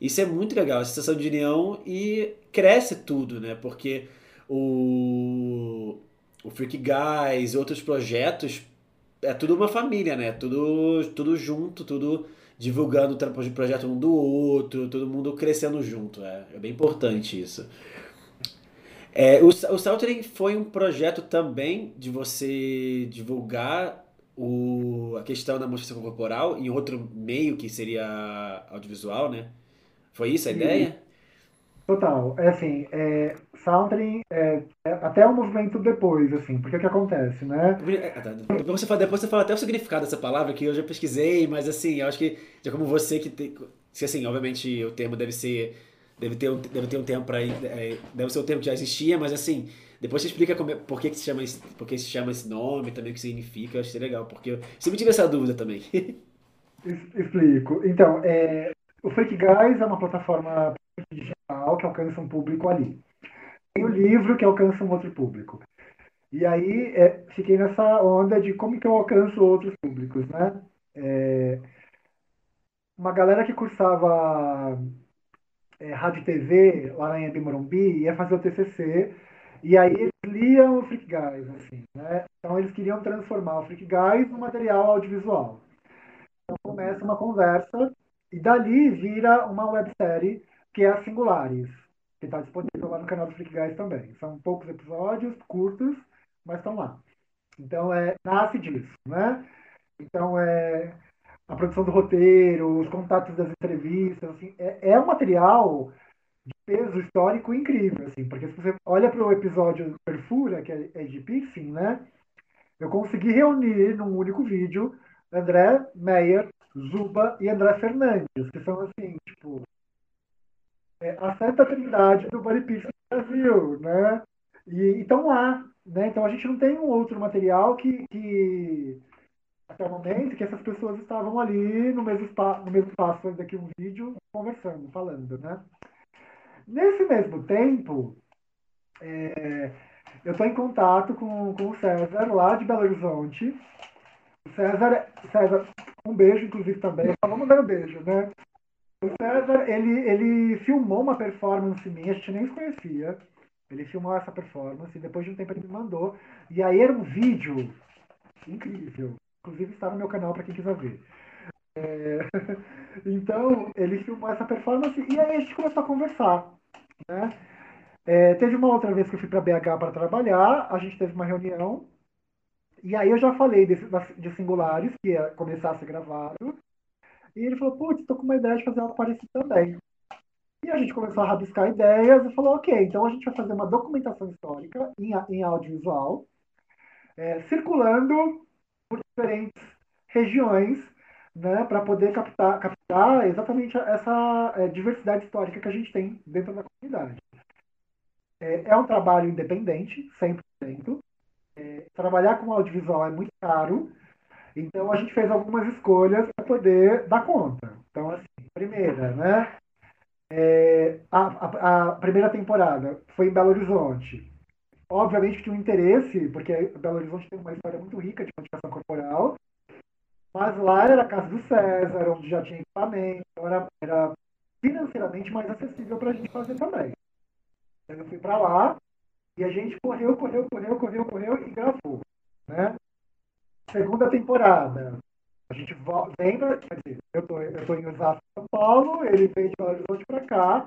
Isso é muito legal, a sensação de união e cresce tudo, né? Porque o o Freak Guys, outros projetos é tudo uma família, né? Tudo, tudo junto, tudo divulgando o projeto um do outro, todo mundo crescendo junto. É, é bem importante isso. É, o, o Saltering foi um projeto também de você divulgar o, a questão da modificação corporal em outro meio que seria audiovisual, né? Foi isso a ideia? Total. É assim, é, Soundering é, é, até o movimento depois, assim, porque o que acontece, né? É, depois você, fala, depois você fala até o significado dessa palavra, que eu já pesquisei, mas assim, eu acho que, já como você que tem. Se assim, obviamente o termo deve ser. Deve ter um, deve ter um termo para é, Deve ser um termo que já existia, mas assim, depois você explica como, por, que, que, se chama esse, por que se chama esse nome, também o que significa, eu acho que é legal, porque eu sempre tive essa dúvida também. Explico. Então, é, o Fake Guys é uma plataforma que alcança um público ali. Tem o livro que alcança um outro público. E aí é, fiquei nessa onda de como que eu alcanço outros públicos, né? É, uma galera que cursava é, rádio e TV lá na Embi Morumbi ia fazer o TCC e aí eles liam o Freak Guys, assim, né? Então eles queriam transformar o Freak Guys no material audiovisual. Então começa uma conversa e dali vira uma websérie que é a Singulares, que está disponível lá no canal do Freak Guys também. São poucos episódios, curtos, mas estão lá. Então, é, nasce disso, né? Então, é, a produção do roteiro, os contatos das entrevistas, assim, é, é um material de peso histórico incrível, assim, porque se você olha para o episódio Perfura, que é, é de Pixing, né? Eu consegui reunir num único vídeo André Meyer, Zuba e André Fernandes, que são assim, tipo, é, a Santa Trindade do Body no Brasil, né? E estão lá, né? Então a gente não tem um outro material que, que até o momento que essas pessoas estavam ali no mesmo espaço, no mesmo espaço um vídeo conversando, falando, né? Nesse mesmo tempo, é, eu estou em contato com, com o César, lá de Belo Horizonte. César, César, um beijo, inclusive, também. Vamos mandar um beijo, né? O César, ele, ele filmou uma performance minha, a gente nem se conhecia. Ele filmou essa performance, e depois de um tempo ele me mandou. E aí era um vídeo incrível. Inclusive está no meu canal para quem quiser ver. É... Então, ele filmou essa performance e aí a gente começou a conversar. Né? É, teve uma outra vez que eu fui para BH para trabalhar, a gente teve uma reunião, e aí eu já falei de Singulares, que ia começar a ser gravado, e ele falou, putz, estou com uma ideia de fazer algo parecido também. E a gente começou a rabiscar ideias e falou, ok, então a gente vai fazer uma documentação histórica em, em audiovisual, é, circulando por diferentes regiões, né, para poder captar, captar exatamente essa é, diversidade histórica que a gente tem dentro da comunidade. É, é um trabalho independente, 100%. É, trabalhar com audiovisual é muito caro, então a gente fez algumas escolhas para poder dar conta. Então, assim, primeira, né? É, a, a, a, primeira temporada foi em Belo Horizonte. Obviamente tinha um interesse, porque Belo Horizonte tem uma história muito rica de modificação corporal, mas lá era a casa do César, onde já tinha equipamento, era, era financeiramente mais acessível para a gente fazer também. Então eu fui para lá e a gente correu, correu, correu, correu, correu e gravou. Né? Segunda temporada, a gente vem pra, quer dizer, eu tô, eu tô em Osasco, São Paulo, ele veio de Belo Horizonte para cá.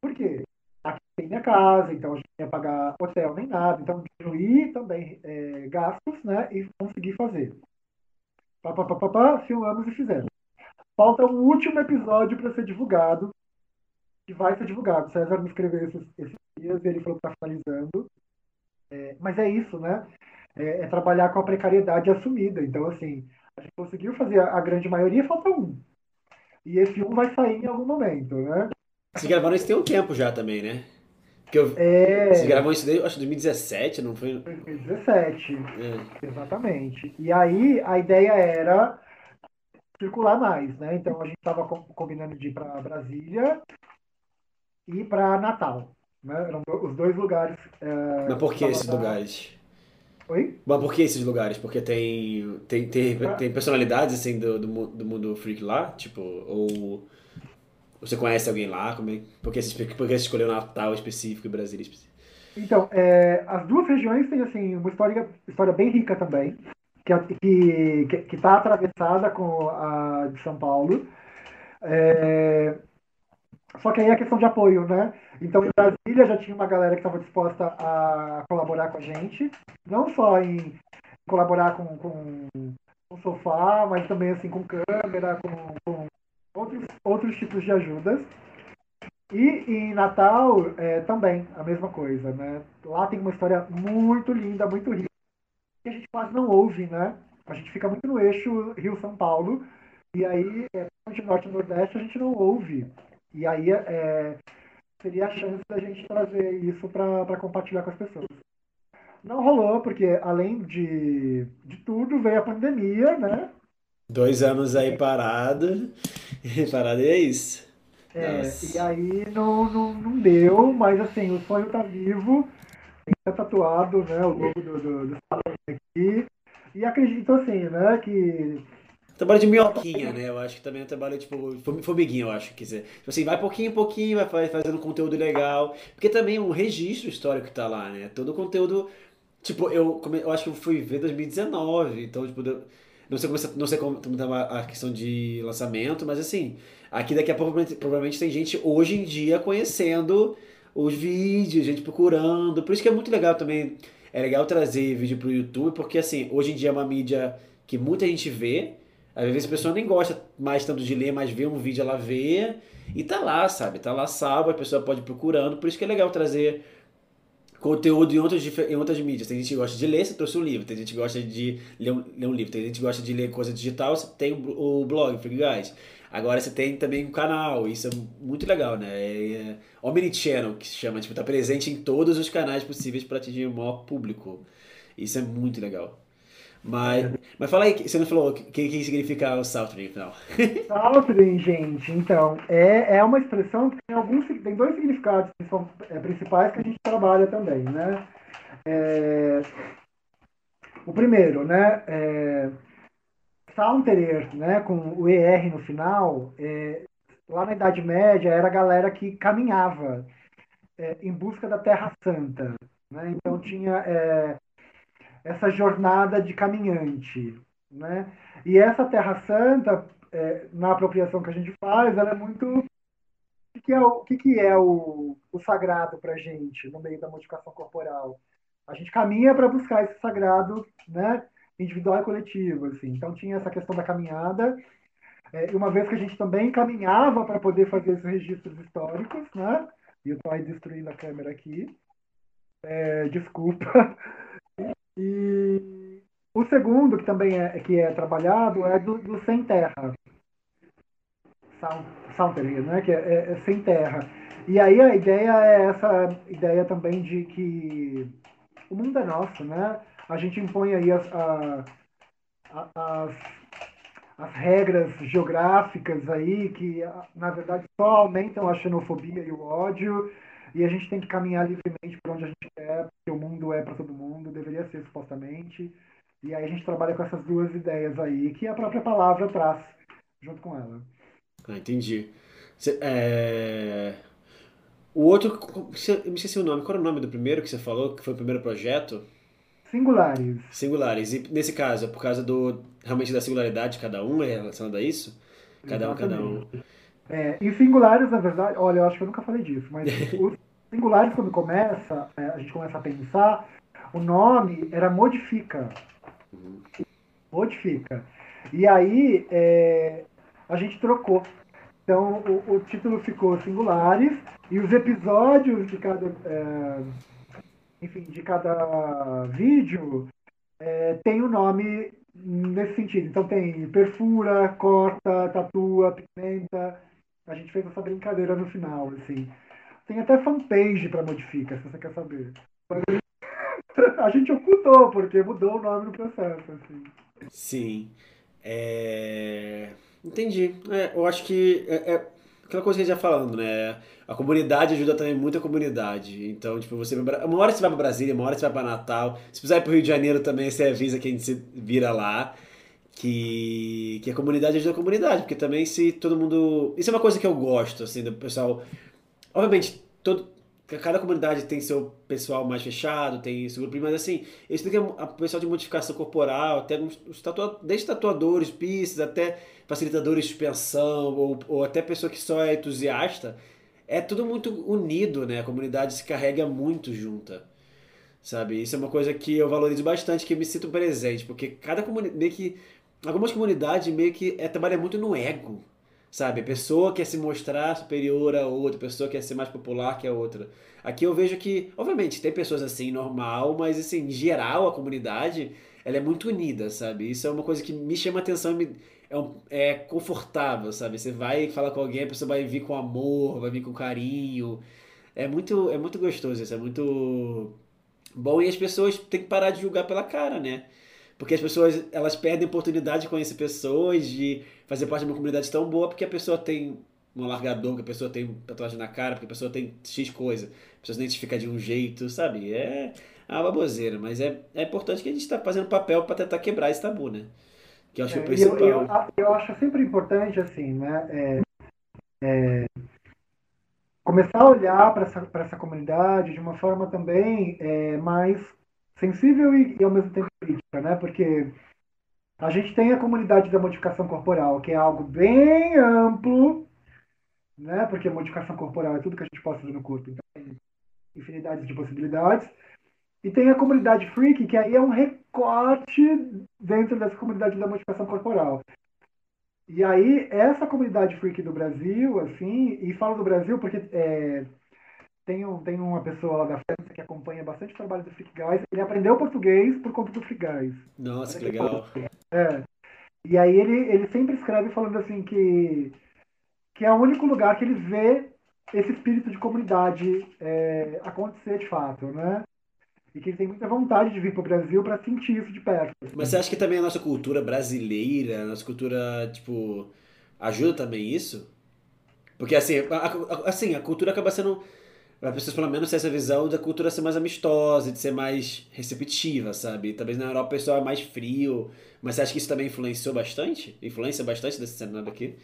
Por quê? Aqui tem minha casa, então a gente não ia pagar hotel nem nada. Então, diminuir também é, gastos, né? E conseguir fazer. Pá, pá, pá, pá, pá, filmamos e fizemos. Falta um último episódio para ser divulgado, que vai ser divulgado. César me escreveu esses, esses dias e ele falou que está finalizando. É, mas é isso, né? É, é, trabalhar com a precariedade assumida. Então, assim, a gente conseguiu fazer a, a grande maioria, falta um. E esse um vai sair em algum momento, né? Vocês gravaram isso tem um tempo já também, né? Porque eu, é... Você gravou isso desde, acho, 2017, não foi? 2017, é. exatamente. E aí a ideia era circular mais, né? Então a gente estava combinando de ir para Brasília e para Natal. Né? Eram os dois lugares. É, Mas por que esses lugares? Oi? Mas por que esses lugares? Porque tem, tem, tem, tem personalidades assim do, do, do mundo freak lá? Tipo, ou você conhece alguém lá? Como é, por, que você, por que escolheu Natal específico e Brasília específico? Então, é, as duas regiões têm assim, uma história, história bem rica também, que está que, que, que tá atravessada com a de São Paulo. É, só que aí é questão de apoio, né? Então, em Brasília já tinha uma galera que estava disposta a colaborar com a gente, não só em colaborar com, com, com sofá, mas também assim com câmera, com, com outros, outros tipos de ajudas. E em Natal é, também a mesma coisa, né? Lá tem uma história muito linda, muito rica, que a gente quase não ouve, né? A gente fica muito no eixo Rio-São Paulo, e aí, é, de Norte e Nordeste, a gente não ouve. E aí é, seria a chance da gente trazer isso para compartilhar com as pessoas. Não rolou, porque além de, de tudo, veio a pandemia, né? Dois anos aí parado. parado e é isso. É, Nossa. e aí não, não, não deu, mas assim, o sonho tá vivo. Tá tatuado, né? O logo do, do, do aqui. E acredito assim, né? Que Trabalho de minhoquinha, né? Eu acho que também é um trabalho, tipo, formiguinha, eu acho. Quer dizer, tipo assim, vai pouquinho em pouquinho, vai fazendo conteúdo legal. Porque também o registro histórico que tá lá, né? Todo o conteúdo. Tipo, eu, eu acho que eu fui ver 2019, então, tipo, não sei como, não sei como tá a questão de lançamento, mas assim, aqui daqui a pouco provavelmente tem gente hoje em dia conhecendo os vídeos, gente procurando. Por isso que é muito legal também. É legal trazer vídeo pro YouTube, porque assim, hoje em dia é uma mídia que muita gente vê. Às vezes a pessoa nem gosta mais tanto de ler, mas vê um vídeo, ela vê e tá lá, sabe? Tá lá salvo, a pessoa pode ir procurando. Por isso que é legal trazer conteúdo em outras, em outras mídias. Tem gente que gosta de ler, você trouxe um livro. Tem gente que gosta de ler um, ler um livro. Tem gente que gosta de ler coisa digital, você tem o blog, Free Guys. Agora você tem também um canal, isso é muito legal, né? É, é Omnichannel, que se chama, tipo, tá presente em todos os canais possíveis para atingir o maior público. Isso é muito legal. Mas, mas fala aí, você não falou o que, que significa o Saltering, então. Saltering, gente, então, é, é uma expressão que tem, alguns, tem dois significados que são, é, principais que a gente trabalha também, né? É, o primeiro, né, é, né, com o ER no final, é, lá na Idade Média era a galera que caminhava é, em busca da Terra Santa. Né? Então tinha é, essa jornada de caminhante. Né? E essa Terra Santa, é, na apropriação que a gente faz, ela é muito. O que é o, que que é o, o sagrado para gente no meio da modificação corporal? A gente caminha para buscar esse sagrado né, individual e coletivo. Assim. Então tinha essa questão da caminhada. É, uma vez que a gente também caminhava para poder fazer esses registros históricos, né? E eu estou aí destruindo a câmera aqui. É, desculpa. E o segundo, que também é, que é trabalhado, é do, do sem terra. Soundery, né? que é, é, é, sem terra. E aí a ideia é essa ideia também de que o mundo é nosso, né? A gente impõe aí as, a, as, as regras geográficas aí que, na verdade, só aumentam a xenofobia e o ódio e a gente tem que caminhar livremente para onde a gente quer, porque o mundo é para todo mundo, deveria ser supostamente. E aí a gente trabalha com essas duas ideias aí, que a própria palavra traz junto com ela. Ah, entendi. Cê, é... O outro, eu me esqueci o nome, qual era o nome do primeiro que você falou, que foi o primeiro projeto? Singulares. Singulares. E nesse caso, é por causa do realmente da singularidade de cada um, é relacionado a isso? Cada Exatamente. um, cada um. É, e singulares, na verdade, olha, eu acho que eu nunca falei disso, mas os singulares, quando começa, é, a gente começa a pensar, o nome era modifica. Uhum. Modifica. E aí é, a gente trocou. Então o, o, título ficou singulares e os episódios de cada, é, enfim, de cada vídeo é, tem o um nome nesse sentido. Então tem perfura, corta, tatua, pigmenta. A gente fez essa brincadeira no final, assim. Tem até fanpage para modifica, se você quer saber. Mas a gente ocultou, porque mudou o nome no processo, assim. Sim. É... Entendi. É, eu acho que é, é, aquela coisa que a gente já falando, né? A comunidade ajuda também muito a comunidade. Então, tipo, você uma hora você vai para Brasília, uma hora você vai para Natal. Se precisar ir pro Rio de Janeiro também, você avisa que a gente se vira lá que, que a comunidade ajuda a comunidade, porque também se todo mundo. Isso é uma coisa que eu gosto, assim, do pessoal. Obviamente, todo, cada comunidade tem seu pessoal mais fechado, tem seu grupo, mas assim, eles têm o pessoal de modificação corporal, até os tatua, desde tatuadores, pistas, até facilitadores de suspensão, ou, ou até pessoa que só é entusiasta, é tudo muito unido, né? A comunidade se carrega muito junta. Sabe? Isso é uma coisa que eu valorizo bastante, que eu me sinto presente, porque cada comunidade meio que algumas comunidades meio que é, trabalham muito no ego, sabe? A pessoa quer se mostrar superior a outra, a pessoa quer ser mais popular que a outra. Aqui eu vejo que, obviamente, tem pessoas assim, normal, mas assim, em geral, a comunidade, ela é muito unida, sabe? Isso é uma coisa que me chama atenção me, é, um, é confortável, sabe? Você vai falar com alguém, a pessoa vai vir com amor, vai vir com carinho. É muito, é muito gostoso isso, é muito bom e as pessoas têm que parar de julgar pela cara, né? Porque as pessoas elas perdem a oportunidade de conhecer pessoas, de fazer parte de uma comunidade tão boa, porque a pessoa tem um alargador, que a pessoa tem tatuagem na cara, porque a pessoa tem X coisa, a pessoa se identifica de um jeito, sabe? É uma baboseira, mas é, é importante que a gente está fazendo papel para tentar quebrar esse tabu, né? Que eu acho é, o principal. Eu, eu, eu, acho sempre importante, assim, né? É, é, começar a olhar para essa, essa comunidade de uma forma também é, mais sensível e, e, ao mesmo tempo crítica, né? Porque a gente tem a comunidade da modificação corporal, que é algo bem amplo, né? Porque modificação corporal é tudo que a gente pode fazer no corpo, então tem infinidades de possibilidades. E tem a comunidade freak, que aí é um recorte dentro dessa comunidade da modificação corporal. E aí, essa comunidade freak do Brasil, assim, e falo do Brasil porque é, tem, um, tem uma pessoa lá da França que acompanha bastante o trabalho do Freak Guys. Ele aprendeu português por conta do Freak Guys. Nossa, que legal. É. E aí ele, ele sempre escreve falando assim que, que é o único lugar que ele vê esse espírito de comunidade é, acontecer de fato, né? e que ele tem muita vontade de vir para o Brasil para sentir isso de perto. Assim. Mas você acha que também a nossa cultura brasileira, a nossa cultura, tipo, ajuda também isso? Porque assim, a, assim, a cultura acaba sendo. As pessoas pelo menos têm essa visão da cultura ser mais amistosa, de ser mais receptiva, sabe? Talvez na Europa o pessoal é mais frio. Mas você acha que isso também influenciou bastante? Influencia bastante desse cenário aqui?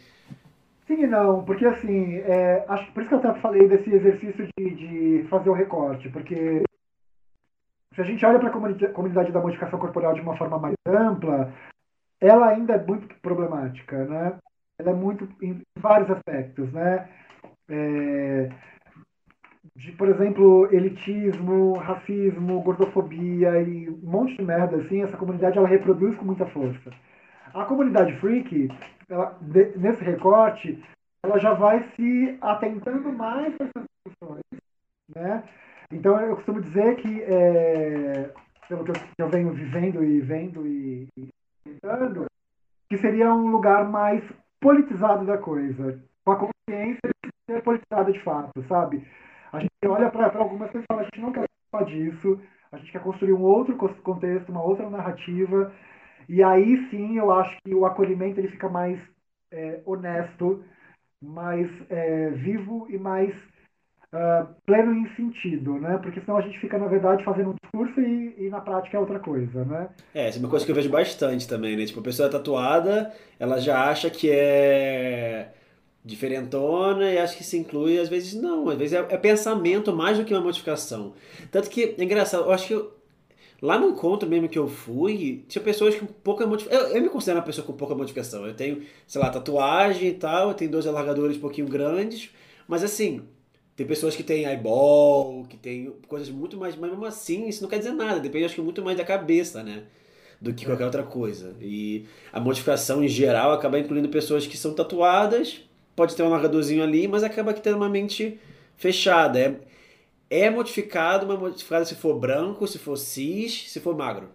Sim e não, porque assim, é, acho, por isso que eu até falei desse exercício de, de fazer o recorte, porque se a gente olha para a comunidade da modificação corporal de uma forma mais ampla, ela ainda é muito problemática, né? Ela é muito em vários aspectos, né? É, de, por exemplo, elitismo, racismo, gordofobia e um monte de merda assim, essa comunidade ela reproduz com muita força. A comunidade freak, ela, nesse recorte, ela já vai se atentando mais para essas discussões, né? Então eu costumo dizer que, é, pelo que eu, eu, venho vivendo e vendo e, e tentando, que seria um lugar mais politizado da coisa, com a consciência de ser politizada de fato, sabe? Gente olha para algumas coisas e fala, a gente não quer falar disso, a gente quer construir um outro contexto, uma outra narrativa, e aí sim eu acho que o acolhimento ele fica mais é, honesto, mais é, vivo e mais uh, pleno em sentido, né? Porque senão a gente fica, na verdade, fazendo um discurso e, e, na prática é outra coisa, né? É, isso é uma coisa que eu vejo bastante também, né? Tipo, a pessoa é tatuada, ela já acha que é diferentona e acha que se inclui, às vezes não, às vezes é, é pensamento mais do que uma modificação. Tanto que, é engraçado, eu acho que eu, Lá no encontro mesmo que eu fui, tinha pessoas com pouca modificação. Eu, eu, me considero uma pessoa com pouca modificação. Eu tenho, sei lá, tatuagem e tal, eu tenho dois alargadores um pouquinho grandes, mas assim, tem pessoas que têm eyeball, que tem coisas muito mais. Mas mesmo assim, isso não quer dizer nada. Depende, acho que, muito mais da cabeça, né? Do que qualquer outra coisa. E a modificação, em geral, acaba incluindo pessoas que são tatuadas. Pode ter um largadorzinho ali, mas acaba que tendo uma mente fechada. É, é modificado, mas modificado se for branco, se for cis, se for magro.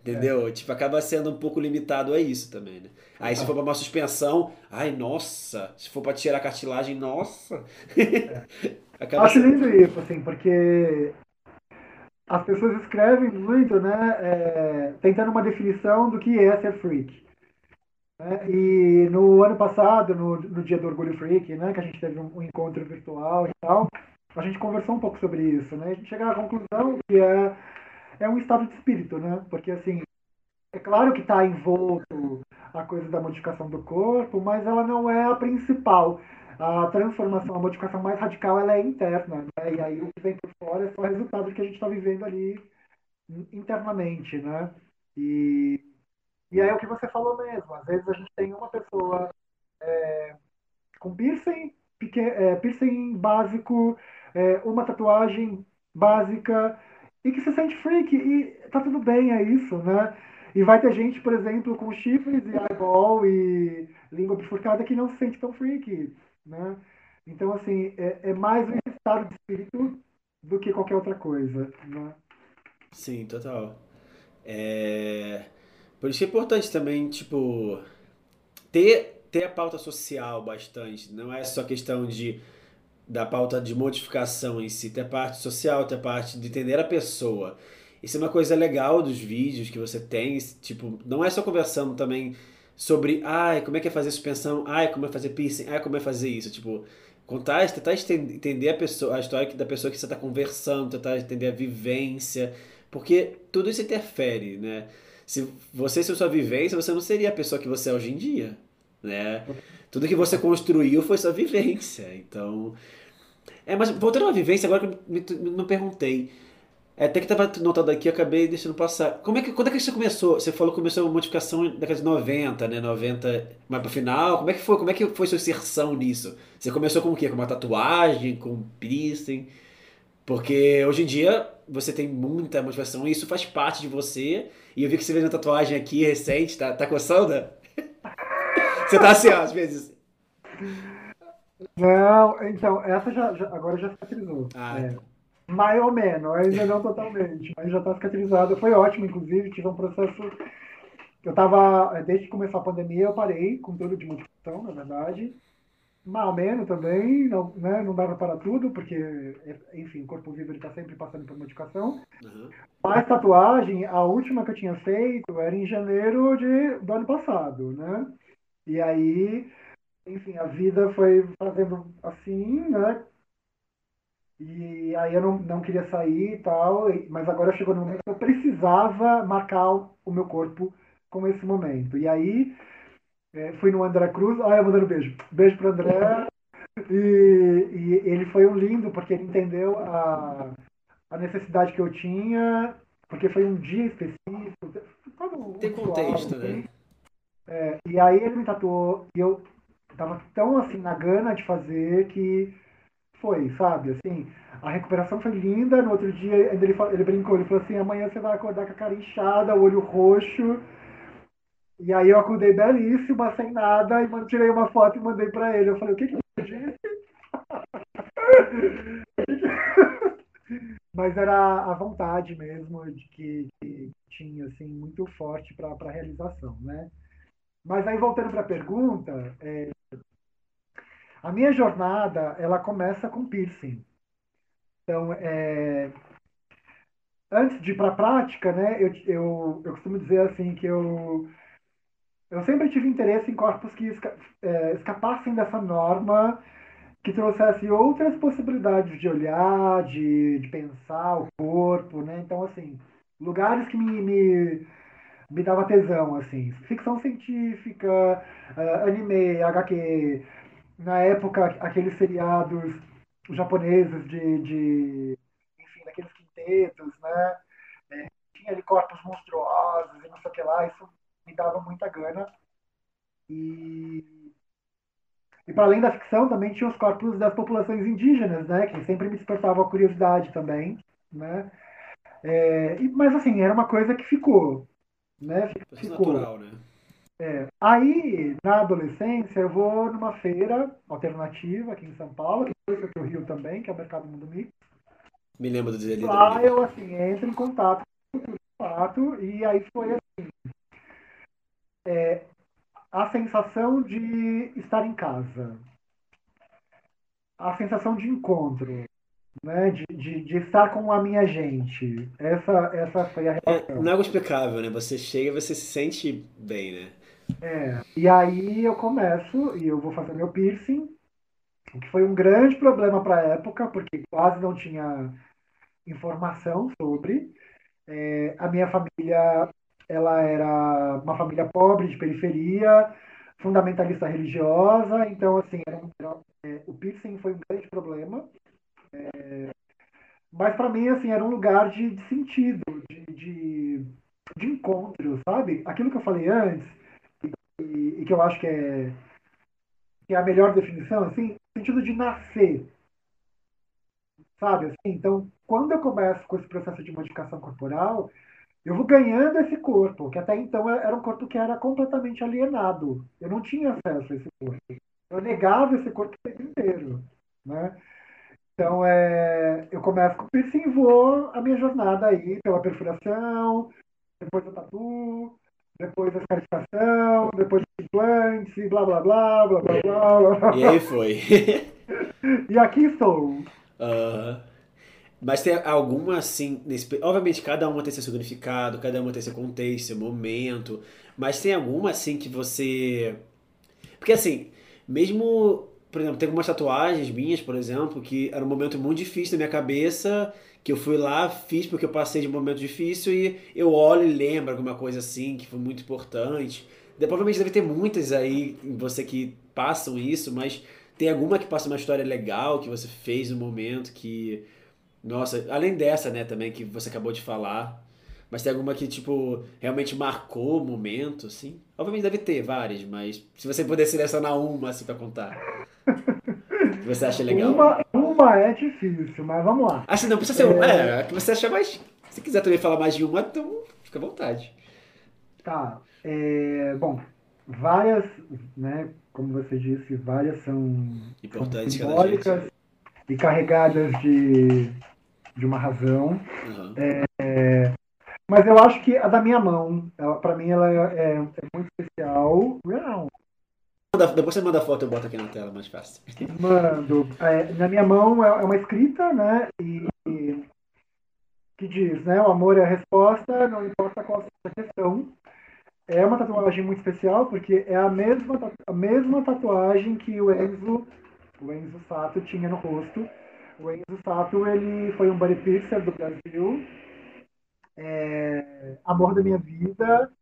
Entendeu? É. Tipo, acaba sendo um pouco limitado a isso também, né? Aí se ah. for pra uma suspensão, ai, nossa. Se for pra tirar cartilagem, nossa. É. Acho sendo... lindo isso, assim, porque as pessoas escrevem muito, né? É, tentando uma definição do que é ser freak. Né? E no ano passado, no, no dia do Orgulho Freak, né? Que a gente teve um, um encontro virtual e tal, a gente conversou um pouco sobre isso, né? A gente chega à conclusão que é é um estado de espírito, né? Porque, assim, é claro que está envolto a coisa da modificação do corpo, mas ela não é a principal. A transformação, a modificação mais radical, ela é interna, né? E aí o que vem por fora é só resultado do que a gente está vivendo ali internamente, né? E, e aí é o que você falou mesmo. Às vezes a gente tem uma pessoa é, com piercing, é, piercing básico, é, uma tatuagem básica, e que se sente freak. E tá tudo bem, é isso, né? E vai ter gente, por exemplo, com chifres e eyeball e língua bifurcada que não se sente tão freak, né? Então, assim, é, é mais um estado de espírito do que qualquer outra coisa, né? Sim, total. É... Por isso é importante também, tipo, ter, ter a pauta social bastante. Não é só questão de da pauta de modificação em si, tem a parte social, tem a parte de entender a pessoa. Isso é uma coisa legal dos vídeos que você tem, tipo, não é só conversando também sobre, ai, como é que é fazer suspensão, ai, como é fazer piercing, ai, como é fazer isso, tipo, contar, tentar entender a pessoa, a história da pessoa que você está conversando, tentar entender a vivência, porque tudo isso interfere, né? Se você se sua vivência, você não seria a pessoa que você é hoje em dia, né? Tudo que você construiu foi sua vivência. Então. É, mas voltando à vivência, agora que eu me, me perguntei. É, até que estava notado aqui, acabei deixando passar. Como é que, quando é que você começou? Você falou que começou a modificação na década de 90, né? 90, mas pro final, como é que foi? Como é que foi sua inserção nisso? Você começou com o quê? Com uma tatuagem, com piercing? Porque hoje em dia você tem muita motivação e isso faz parte de você. E eu vi que você fez uma tatuagem aqui recente, tá, tá coçando? Você tá assim, ó, às vezes. Não, então, essa já, já agora já cicatrizou. Ah, é, mais ou menos, ainda não totalmente, mas já tá cicatrizada. Foi ótimo, inclusive, tive um processo. Eu tava, desde que começou a pandemia, eu parei com tudo de modificação, na verdade. Mal menos também, não, né, não dava para tudo, porque, enfim, o corpo vivo está sempre passando por modificação. Uhum. Mas tatuagem, a última que eu tinha feito era em janeiro de, do ano passado, né? E aí, enfim, a vida foi fazendo assim, né? E aí eu não, não queria sair e tal, mas agora chegou no momento que eu precisava marcar o meu corpo com esse momento. E aí é, fui no André Cruz, olha, mandando beijo. Beijo pro André. E, e, ele foi um lindo, porque ele entendeu a, a necessidade que eu tinha, porque foi um dia específico. Todo Tem contexto, né? É, e aí ele me tatuou, e eu tava tão assim na gana de fazer que foi, sabe? Assim, a recuperação foi linda. No outro dia ele, ele brincou, ele falou assim: amanhã você vai acordar com a cara inchada, o olho roxo. E aí eu acordei belíssima, sem nada, e tirei uma foto e mandei para ele. Eu falei: o que que você disse? Mas era a vontade mesmo de que, que tinha assim muito forte para a realização, né? Mas aí voltando para a pergunta, é, a minha jornada, ela começa com piercing. Então, é, antes de ir para a prática, né, eu, eu, eu costumo dizer assim que eu, eu sempre tive interesse em corpos que esca, é, escapassem dessa norma, que trouxesse outras possibilidades de olhar, de, de pensar o corpo, né? Então, assim, lugares que me, me, me dava tesão, assim, ficção científica, uh, anime, HQ, na época, aqueles seriados japoneses de, de enfim, daqueles quintetos, né? É, tinha ali corpos monstruosos e não sei o que lá, isso me dava muita gana. E, e para além da ficção, também tinha os corpos das populações indígenas, né? Que sempre me despertava a curiosidade também, né? É, e, mas assim, era uma coisa que ficou, né? Ficou. Natural, né? É, aí, na adolescência, eu vou numa feira alternativa aqui em São Paulo, que foi para o Rio também, que é o Mercado Mundo Mix. Me lembro do dia Lá eu, assim, entro em contato com o fato, e aí foi assim, é, a sensação de estar em casa, a sensação de encontro, né, de, de, de, estar com a minha gente. Essa, essa foi a relação. É, não é algo explicável, né? Você chega e você se sente bem, né? É, e aí eu começo e eu vou fazer meu piercing, o que foi um grande problema para a época, porque quase não tinha informação sobre. É, a minha família, ela era uma família pobre, de periferia, fundamentalista religiosa, então, assim, era um, era, é, o piercing foi um grande problema. É, mas para mim, assim, era um lugar de, de sentido, de, de, de encontro, sabe? Aquilo que eu falei antes, e, e, que eu acho que é, que é a melhor definição, assim, sentido de nascer. Sabe? Assim, então, quando eu começo com esse processo de modificação corporal, eu vou ganhando esse corpo, que até então era um corpo que era completamente alienado. Eu não tinha acesso a esse corpo. Eu negava esse corpo o tempo inteiro. Né? Então, é, eu começo com o piercing e vou a minha jornada aí pela perfuração, depois o tatu, depois a escarificação, depois os implantes, blá blá blá, blá blá blá. blá. E aí foi. e aqui estou. Uh, mas tem alguma assim. Nesse, obviamente, cada uma tem seu significado, cada uma tem seu contexto, seu momento. Mas tem alguma assim que você. Porque assim, mesmo. Por exemplo, tem algumas tatuagens minhas, por exemplo, que era um momento muito difícil na minha cabeça que eu fui lá, fiz porque eu passei de um momento difícil e eu olho e lembro alguma coisa assim que foi muito importante. Provavelmente deve ter muitas aí em você que passam isso, mas tem alguma que passa uma história legal que você fez no momento que. Nossa, além dessa, né, também que você acabou de falar. Mas tem alguma que, tipo, realmente marcou o momento, assim? Obviamente deve ter várias, mas se você puder selecionar uma, assim, pra contar. que você acha legal? Uma, uma é difícil, mas vamos lá. Que não precisa ser uma. É, é que você acha mais. Se quiser também falar mais de uma, então fica à vontade. Tá. É, bom, várias, né? Como você disse, várias são, Importantes são simbólicas e carregadas de, de uma razão. Uhum. É, mas eu acho que a da minha mão, para mim, ela é, é, muito especial. Não, depois você manda a foto, eu boto aqui na tela, mais fácil. Mando. É, na minha mão é, é uma escrita, né? E, e, que diz, né? O amor é a resposta, não importa qual seja a questão. É uma tatuagem muito especial, porque é a mesma, a mesma tatuagem que o Enzo, o Enzo Sato tinha no rosto. O Enzo Sato, ele foi um body piercer do Brasil, é, amor da minha vida,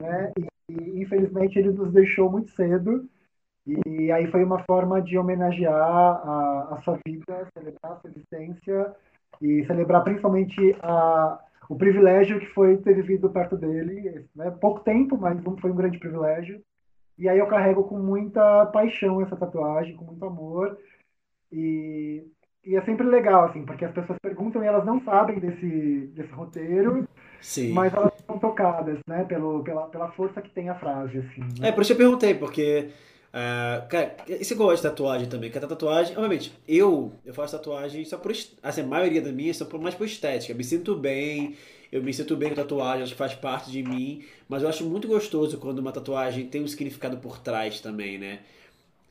né? E, e, infelizmente ele nos deixou muito cedo. E aí foi uma forma de homenagear a, a sua vida, celebrar a sua existência e celebrar principalmente a, o privilégio que foi ter vivido perto dele. Né? Pouco tempo, mas foi um grande privilégio. E aí eu carrego com muita paixão essa tatuagem, com muito amor. E e é sempre legal, assim, porque as pessoas perguntam e elas não sabem desse, desse roteiro, Sim. mas elas são tocadas, né, pelo, pela, pela força que tem a frase, assim. Né? É, por isso eu perguntei, porque. Uh, cara, esse gosta de tatuagem também, que a tatuagem, obviamente, eu, eu faço tatuagem só por. Assim, a maioria da minha são por, mais por estética. Eu me sinto bem, eu me sinto bem com tatuagem, acho que faz parte de mim, mas eu acho muito gostoso quando uma tatuagem tem um significado por trás também, né?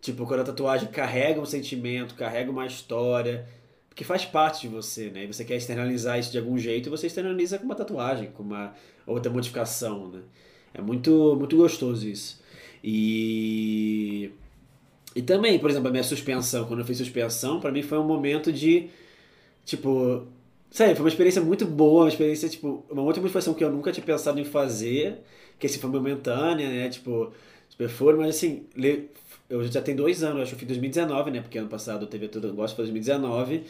Tipo, quando a tatuagem carrega um sentimento, carrega uma história, que faz parte de você, né? E você quer externalizar isso de algum jeito, e você externaliza com uma tatuagem, com uma outra modificação, né? É muito, muito gostoso isso. E e também, por exemplo, a minha suspensão, quando eu fiz suspensão, para mim foi um momento de tipo, sério, foi uma experiência muito boa, uma experiência tipo, uma outra modificação que eu nunca tinha pensado em fazer, que assim foi momentânea, né? Tipo, super foi, mas assim, eu já tenho dois anos, acho que eu fiz 2019, né? Porque ano passado teve todo o negócio, foi 2019.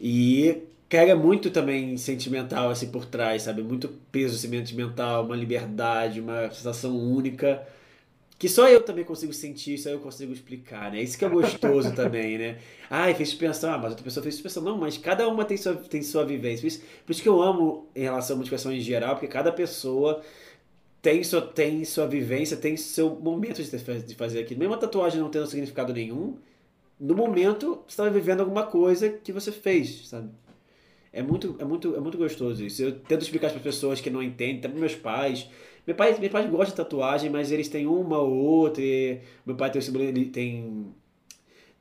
E carrega muito também sentimental assim por trás, sabe? Muito peso sentimental, uma liberdade, uma sensação única. Que só eu também consigo sentir, só eu consigo explicar, né? Isso que é gostoso também, né? Ai, fez suspensão, ah, mas outra pessoa fez suspensão. Não, mas cada uma tem sua, tem sua vivência. Por isso, por isso que eu amo em relação à motivação em geral, porque cada pessoa tem sua, tem sua vivência, tem seu momento de, de fazer aquilo. Mesmo a tatuagem não tendo significado nenhum, no momento você estava vivendo alguma coisa que você fez, sabe? É muito, é muito, é muito gostoso isso. Eu tento explicar para as pessoas que não entendem, até para meus pais. Meu pai, meu pai gosta de tatuagem, mas eles têm uma ou outra. meu pai tem, ele tem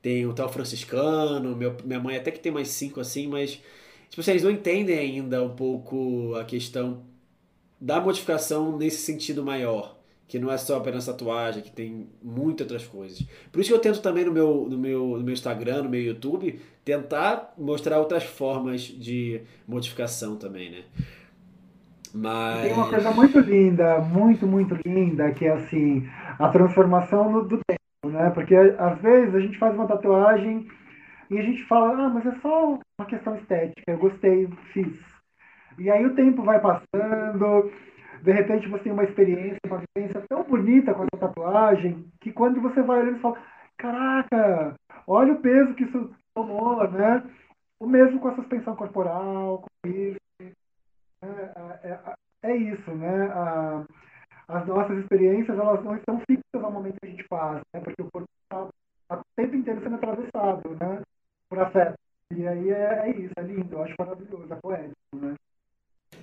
tem o tal franciscano, meu, minha mãe até que tem mais cinco assim, mas tipo assim, eles não entendem ainda um pouco a questão da modificação nesse sentido maior, que não é só apenas tatuagem, que tem muitas outras coisas. Por isso que eu tento também no meu, no meu, no meu Instagram, no meu YouTube, tentar mostrar outras formas de modificação também, né? Mas... Tem uma coisa muito linda, muito, muito linda, que é assim, a transformação no, do tempo, né? Porque às vezes a gente faz uma tatuagem e a gente fala, ah, mas é só uma questão estética, eu gostei, fiz. E aí o tempo vai passando, de repente você tem uma experiência, uma vivência tão bonita com essa tatuagem, que quando você vai olhando, você fala, caraca, olha o peso que isso tomou, né? O mesmo com a suspensão corporal, com isso. Né? É, é, é, isso, né? A, as nossas experiências, elas não estão fixas ao momento que a gente faz, né? Porque o corpo está o tempo inteiro sendo atravessado, né? Por afeto. E aí é, é isso, é lindo, eu acho maravilhoso, é poético, né?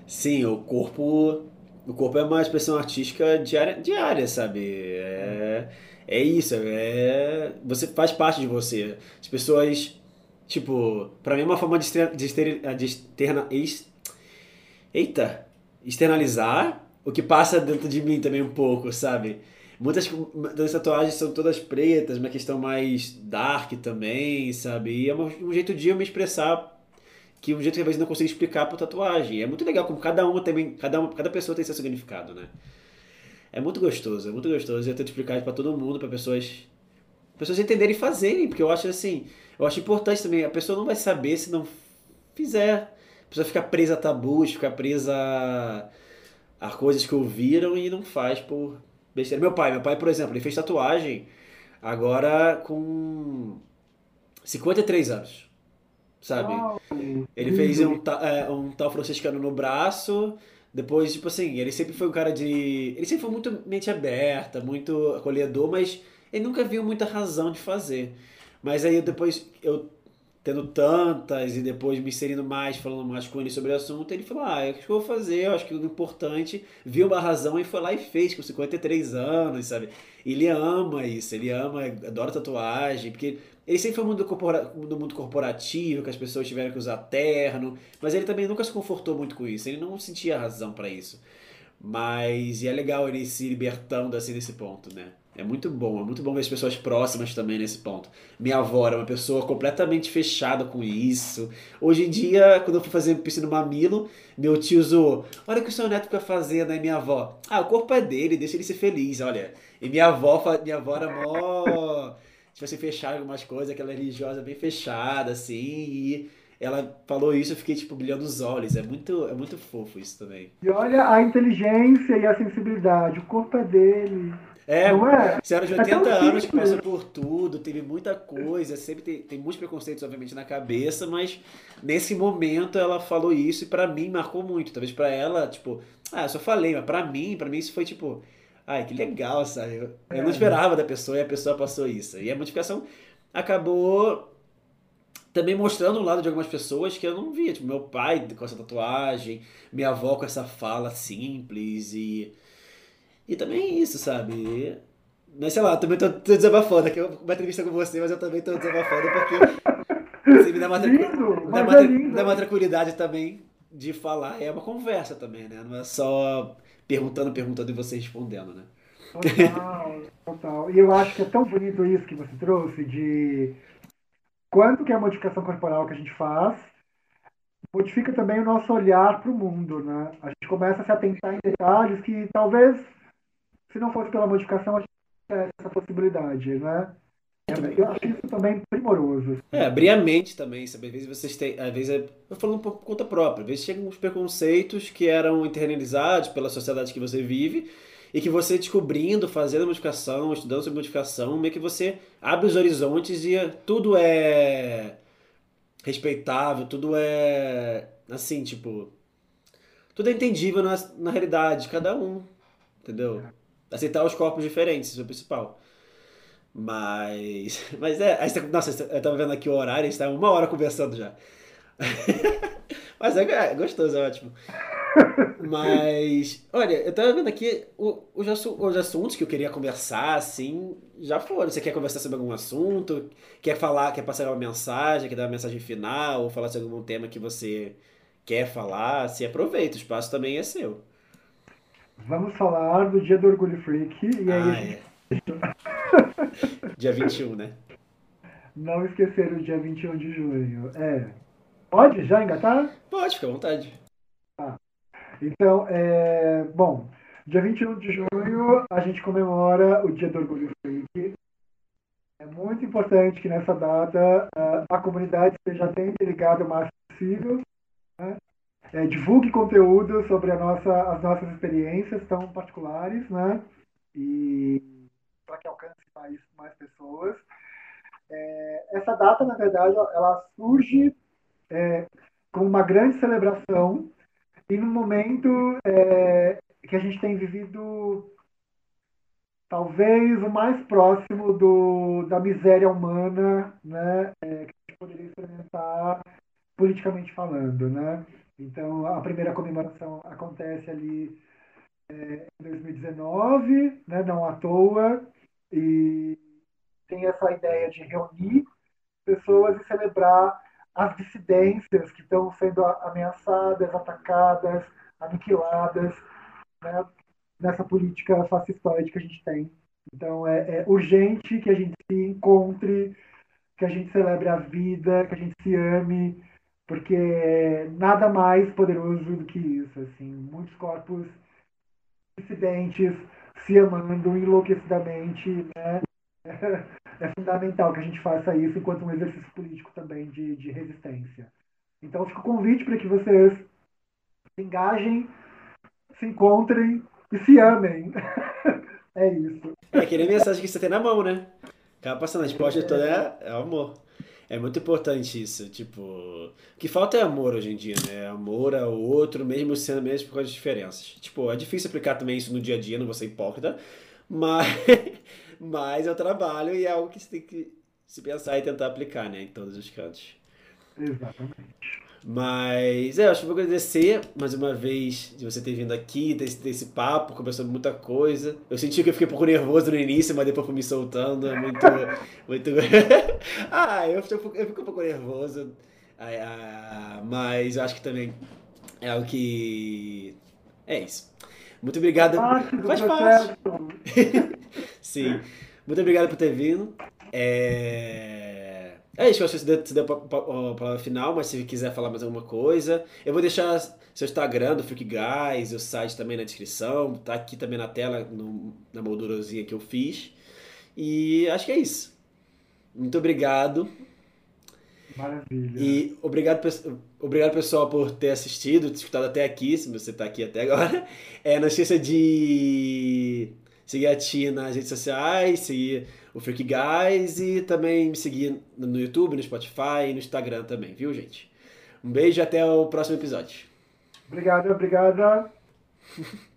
Sim, o corpo. O corpo é uma expressão artística diária, diária sabe? É, é isso, é. Você faz parte de você. As pessoas. Tipo, pra mim é uma forma de, de, de externa, ex, eita, externalizar o que passa dentro de mim também um pouco, sabe? Muitas das tatuagens são todas pretas, uma questão mais dark também, sabe? E é um jeito de eu me expressar que um jeito que às vezes não consigo explicar por tatuagem. É muito legal como cada uma também, cada uma, cada pessoa tem seu significado, né? É muito gostoso, é muito gostoso. Eu tento explicar para todo mundo, para pessoas pessoas entenderem e fazerem, porque eu acho assim, eu acho importante também, a pessoa não vai saber se não fizer. A pessoa fica presa a tabus, fica presa a, a coisas que ouviram e não faz por besteira. Meu pai, meu pai, por exemplo, ele fez tatuagem agora com 53 anos sabe? Ele fez um, é, um tal franciscano no braço. Depois, tipo assim, ele sempre foi um cara de. Ele sempre foi muito mente aberta, muito acolhedor, mas ele nunca viu muita razão de fazer. Mas aí depois eu tendo tantas e depois me inserindo mais, falando mais com ele sobre o assunto, ele falou: Ah, é o que eu vou fazer, eu acho que o importante, viu uma razão e foi lá e fez, com 53 anos, sabe? Ele ama isso, ele ama, adora tatuagem, porque ele sempre foi do mundo, corpora, do mundo corporativo, que as pessoas tiveram que usar terno, mas ele também nunca se confortou muito com isso, ele não sentia razão para isso. Mas é legal ele se libertando assim nesse ponto, né? É muito bom, é muito bom ver as pessoas próximas também nesse ponto. Minha avó era uma pessoa completamente fechada com isso. Hoje em dia, quando eu fui fazer piscina no mamilo, meu tio zoou. Olha o que o seu neto fica fazendo aí, minha avó. Ah, o corpo é dele, deixa ele ser feliz, olha. E minha avó, minha avó era mó. Tipo assim, fechada algumas coisas, aquela religiosa bem fechada, assim, e ela falou isso, eu fiquei, tipo, brilhando os olhos. É muito, é muito fofo isso também. E olha a inteligência e a sensibilidade, o corpo é dele. É, não é? senhora de 80 é anos que passou por tudo, teve muita coisa, sempre tem, tem muitos preconceitos, obviamente, na cabeça, mas nesse momento ela falou isso e para mim marcou muito. Talvez para ela, tipo, ah, eu só falei, mas para mim, para mim isso foi tipo, ai, que legal, sabe? Eu, eu não é. esperava da pessoa e a pessoa passou isso. E a modificação acabou também mostrando o lado de algumas pessoas que eu não via, tipo, meu pai com essa tatuagem, minha avó com essa fala simples e e também isso, sabe? Mas sei lá, também tô, tô desabafando aqui. Uma entrevista com você, mas eu também tô desabafando porque você me dá uma, lindo, dá uma, é dá uma tranquilidade também de falar. É uma conversa também, né? Não é só perguntando, perguntando e você respondendo, né? Total, total. E eu acho que é tão bonito isso que você trouxe de quanto que é a modificação corporal que a gente faz modifica também o nosso olhar para o mundo, né? A gente começa a se atentar em detalhes que talvez se não fosse pela modificação, a gente tivesse essa possibilidade, né? Eu acho isso também primoroso. É, abrir a mente também, sabe? Às vezes vocês têm. Às vezes, é, eu falando por conta própria, às vezes chegam uns preconceitos que eram internalizados pela sociedade que você vive e que você descobrindo, fazendo a modificação, estudando sobre modificação, meio que você abre os horizontes e tudo é respeitável, tudo é assim, tipo. Tudo é entendível na, na realidade de cada um, entendeu? aceitar os corpos diferentes, isso é o principal. Mas. Mas é. Aí você, nossa, eu tava vendo aqui o horário, a gente tá uma hora conversando já. Mas é, é, gostoso, é ótimo. Mas, olha, eu tava vendo aqui os, os assuntos que eu queria conversar, assim, já foram. Você quer conversar sobre algum assunto? Quer falar, quer passar uma mensagem, quer dar uma mensagem final, ou falar sobre algum tema que você quer falar? Se aproveita, o espaço também é seu. Vamos falar do Dia do Orgulho Freak. E aí ah, é. dia 21, né? Não esquecer o dia 21 de junho. É. Pode já engatar? Pode, fica à vontade. Ah. Então, é... bom, dia 21 de junho a gente comemora o Dia do Orgulho Freak. É muito importante que nessa data a comunidade esteja bem ligada o máximo possível. Né? é, divulgue conteúdo sobre nossa, as nossas experiências tão particulares, né? E para que alcance mais, mais pessoas. É, essa data, na verdade, ela surge é, como uma grande celebração e no momento é, que a gente tem vivido talvez o mais próximo do, da miséria humana né, é, que a gente poderia experimentar politicamente falando, né? Então, a primeira comemoração acontece ali é, em 2019, né, não à toa, e tem essa ideia de reunir pessoas e celebrar as dissidências que estão sendo ameaçadas, atacadas, aniquiladas né, nessa política fascistoide que a gente tem. Então, é, é urgente que a gente se encontre, que a gente celebre a vida, que a gente se ame, porque nada mais poderoso do que isso, assim, muitos corpos dissidentes se amando enlouquecidamente, né? É fundamental que a gente faça isso enquanto um exercício político também de, de resistência. Então, fica o convite para que vocês se engajem, se encontrem e se amem. é isso. É aquele mensagem que você tem na mão, né? Acaba passando, a pode toda é, é amor. É muito importante isso, tipo. O que falta é amor hoje em dia, né? Amor ao outro, mesmo sendo mesmo com as diferenças. Tipo, é difícil aplicar também isso no dia a dia, não vou ser hipócrita, mas, mas é o trabalho e é algo que você tem que se pensar e tentar aplicar, né? Em todos os cantos. Exatamente. Mas é, eu acho que vou agradecer mais uma vez de você ter vindo aqui, desse, desse papo, conversando muita coisa. Eu senti que eu fiquei um pouco nervoso no início, mas depois fui me soltando. É muito. muito... ah, eu fico, eu fico um pouco nervoso. Ah, ah, mas eu acho que também é o que. É isso. Muito obrigado. Faz parte. Sim. Muito obrigado por ter vindo. É, é isso, eu acho que você deu a palavra final, mas se quiser falar mais alguma coisa, eu vou deixar seu Instagram do Freak Guys, o site também na descrição, tá aqui também na tela, no, na moldurazinha que eu fiz. E acho que é isso. Muito obrigado. Maravilha. E obrigado, obrigado pessoal por ter assistido, escutado até aqui, se você está aqui até agora. É, não esqueça de seguir a Tia nas redes sociais, seguir o Freak Guys e também me seguir no YouTube, no Spotify e no Instagram também, viu, gente? Um beijo e até o próximo episódio. Obrigado, obrigada.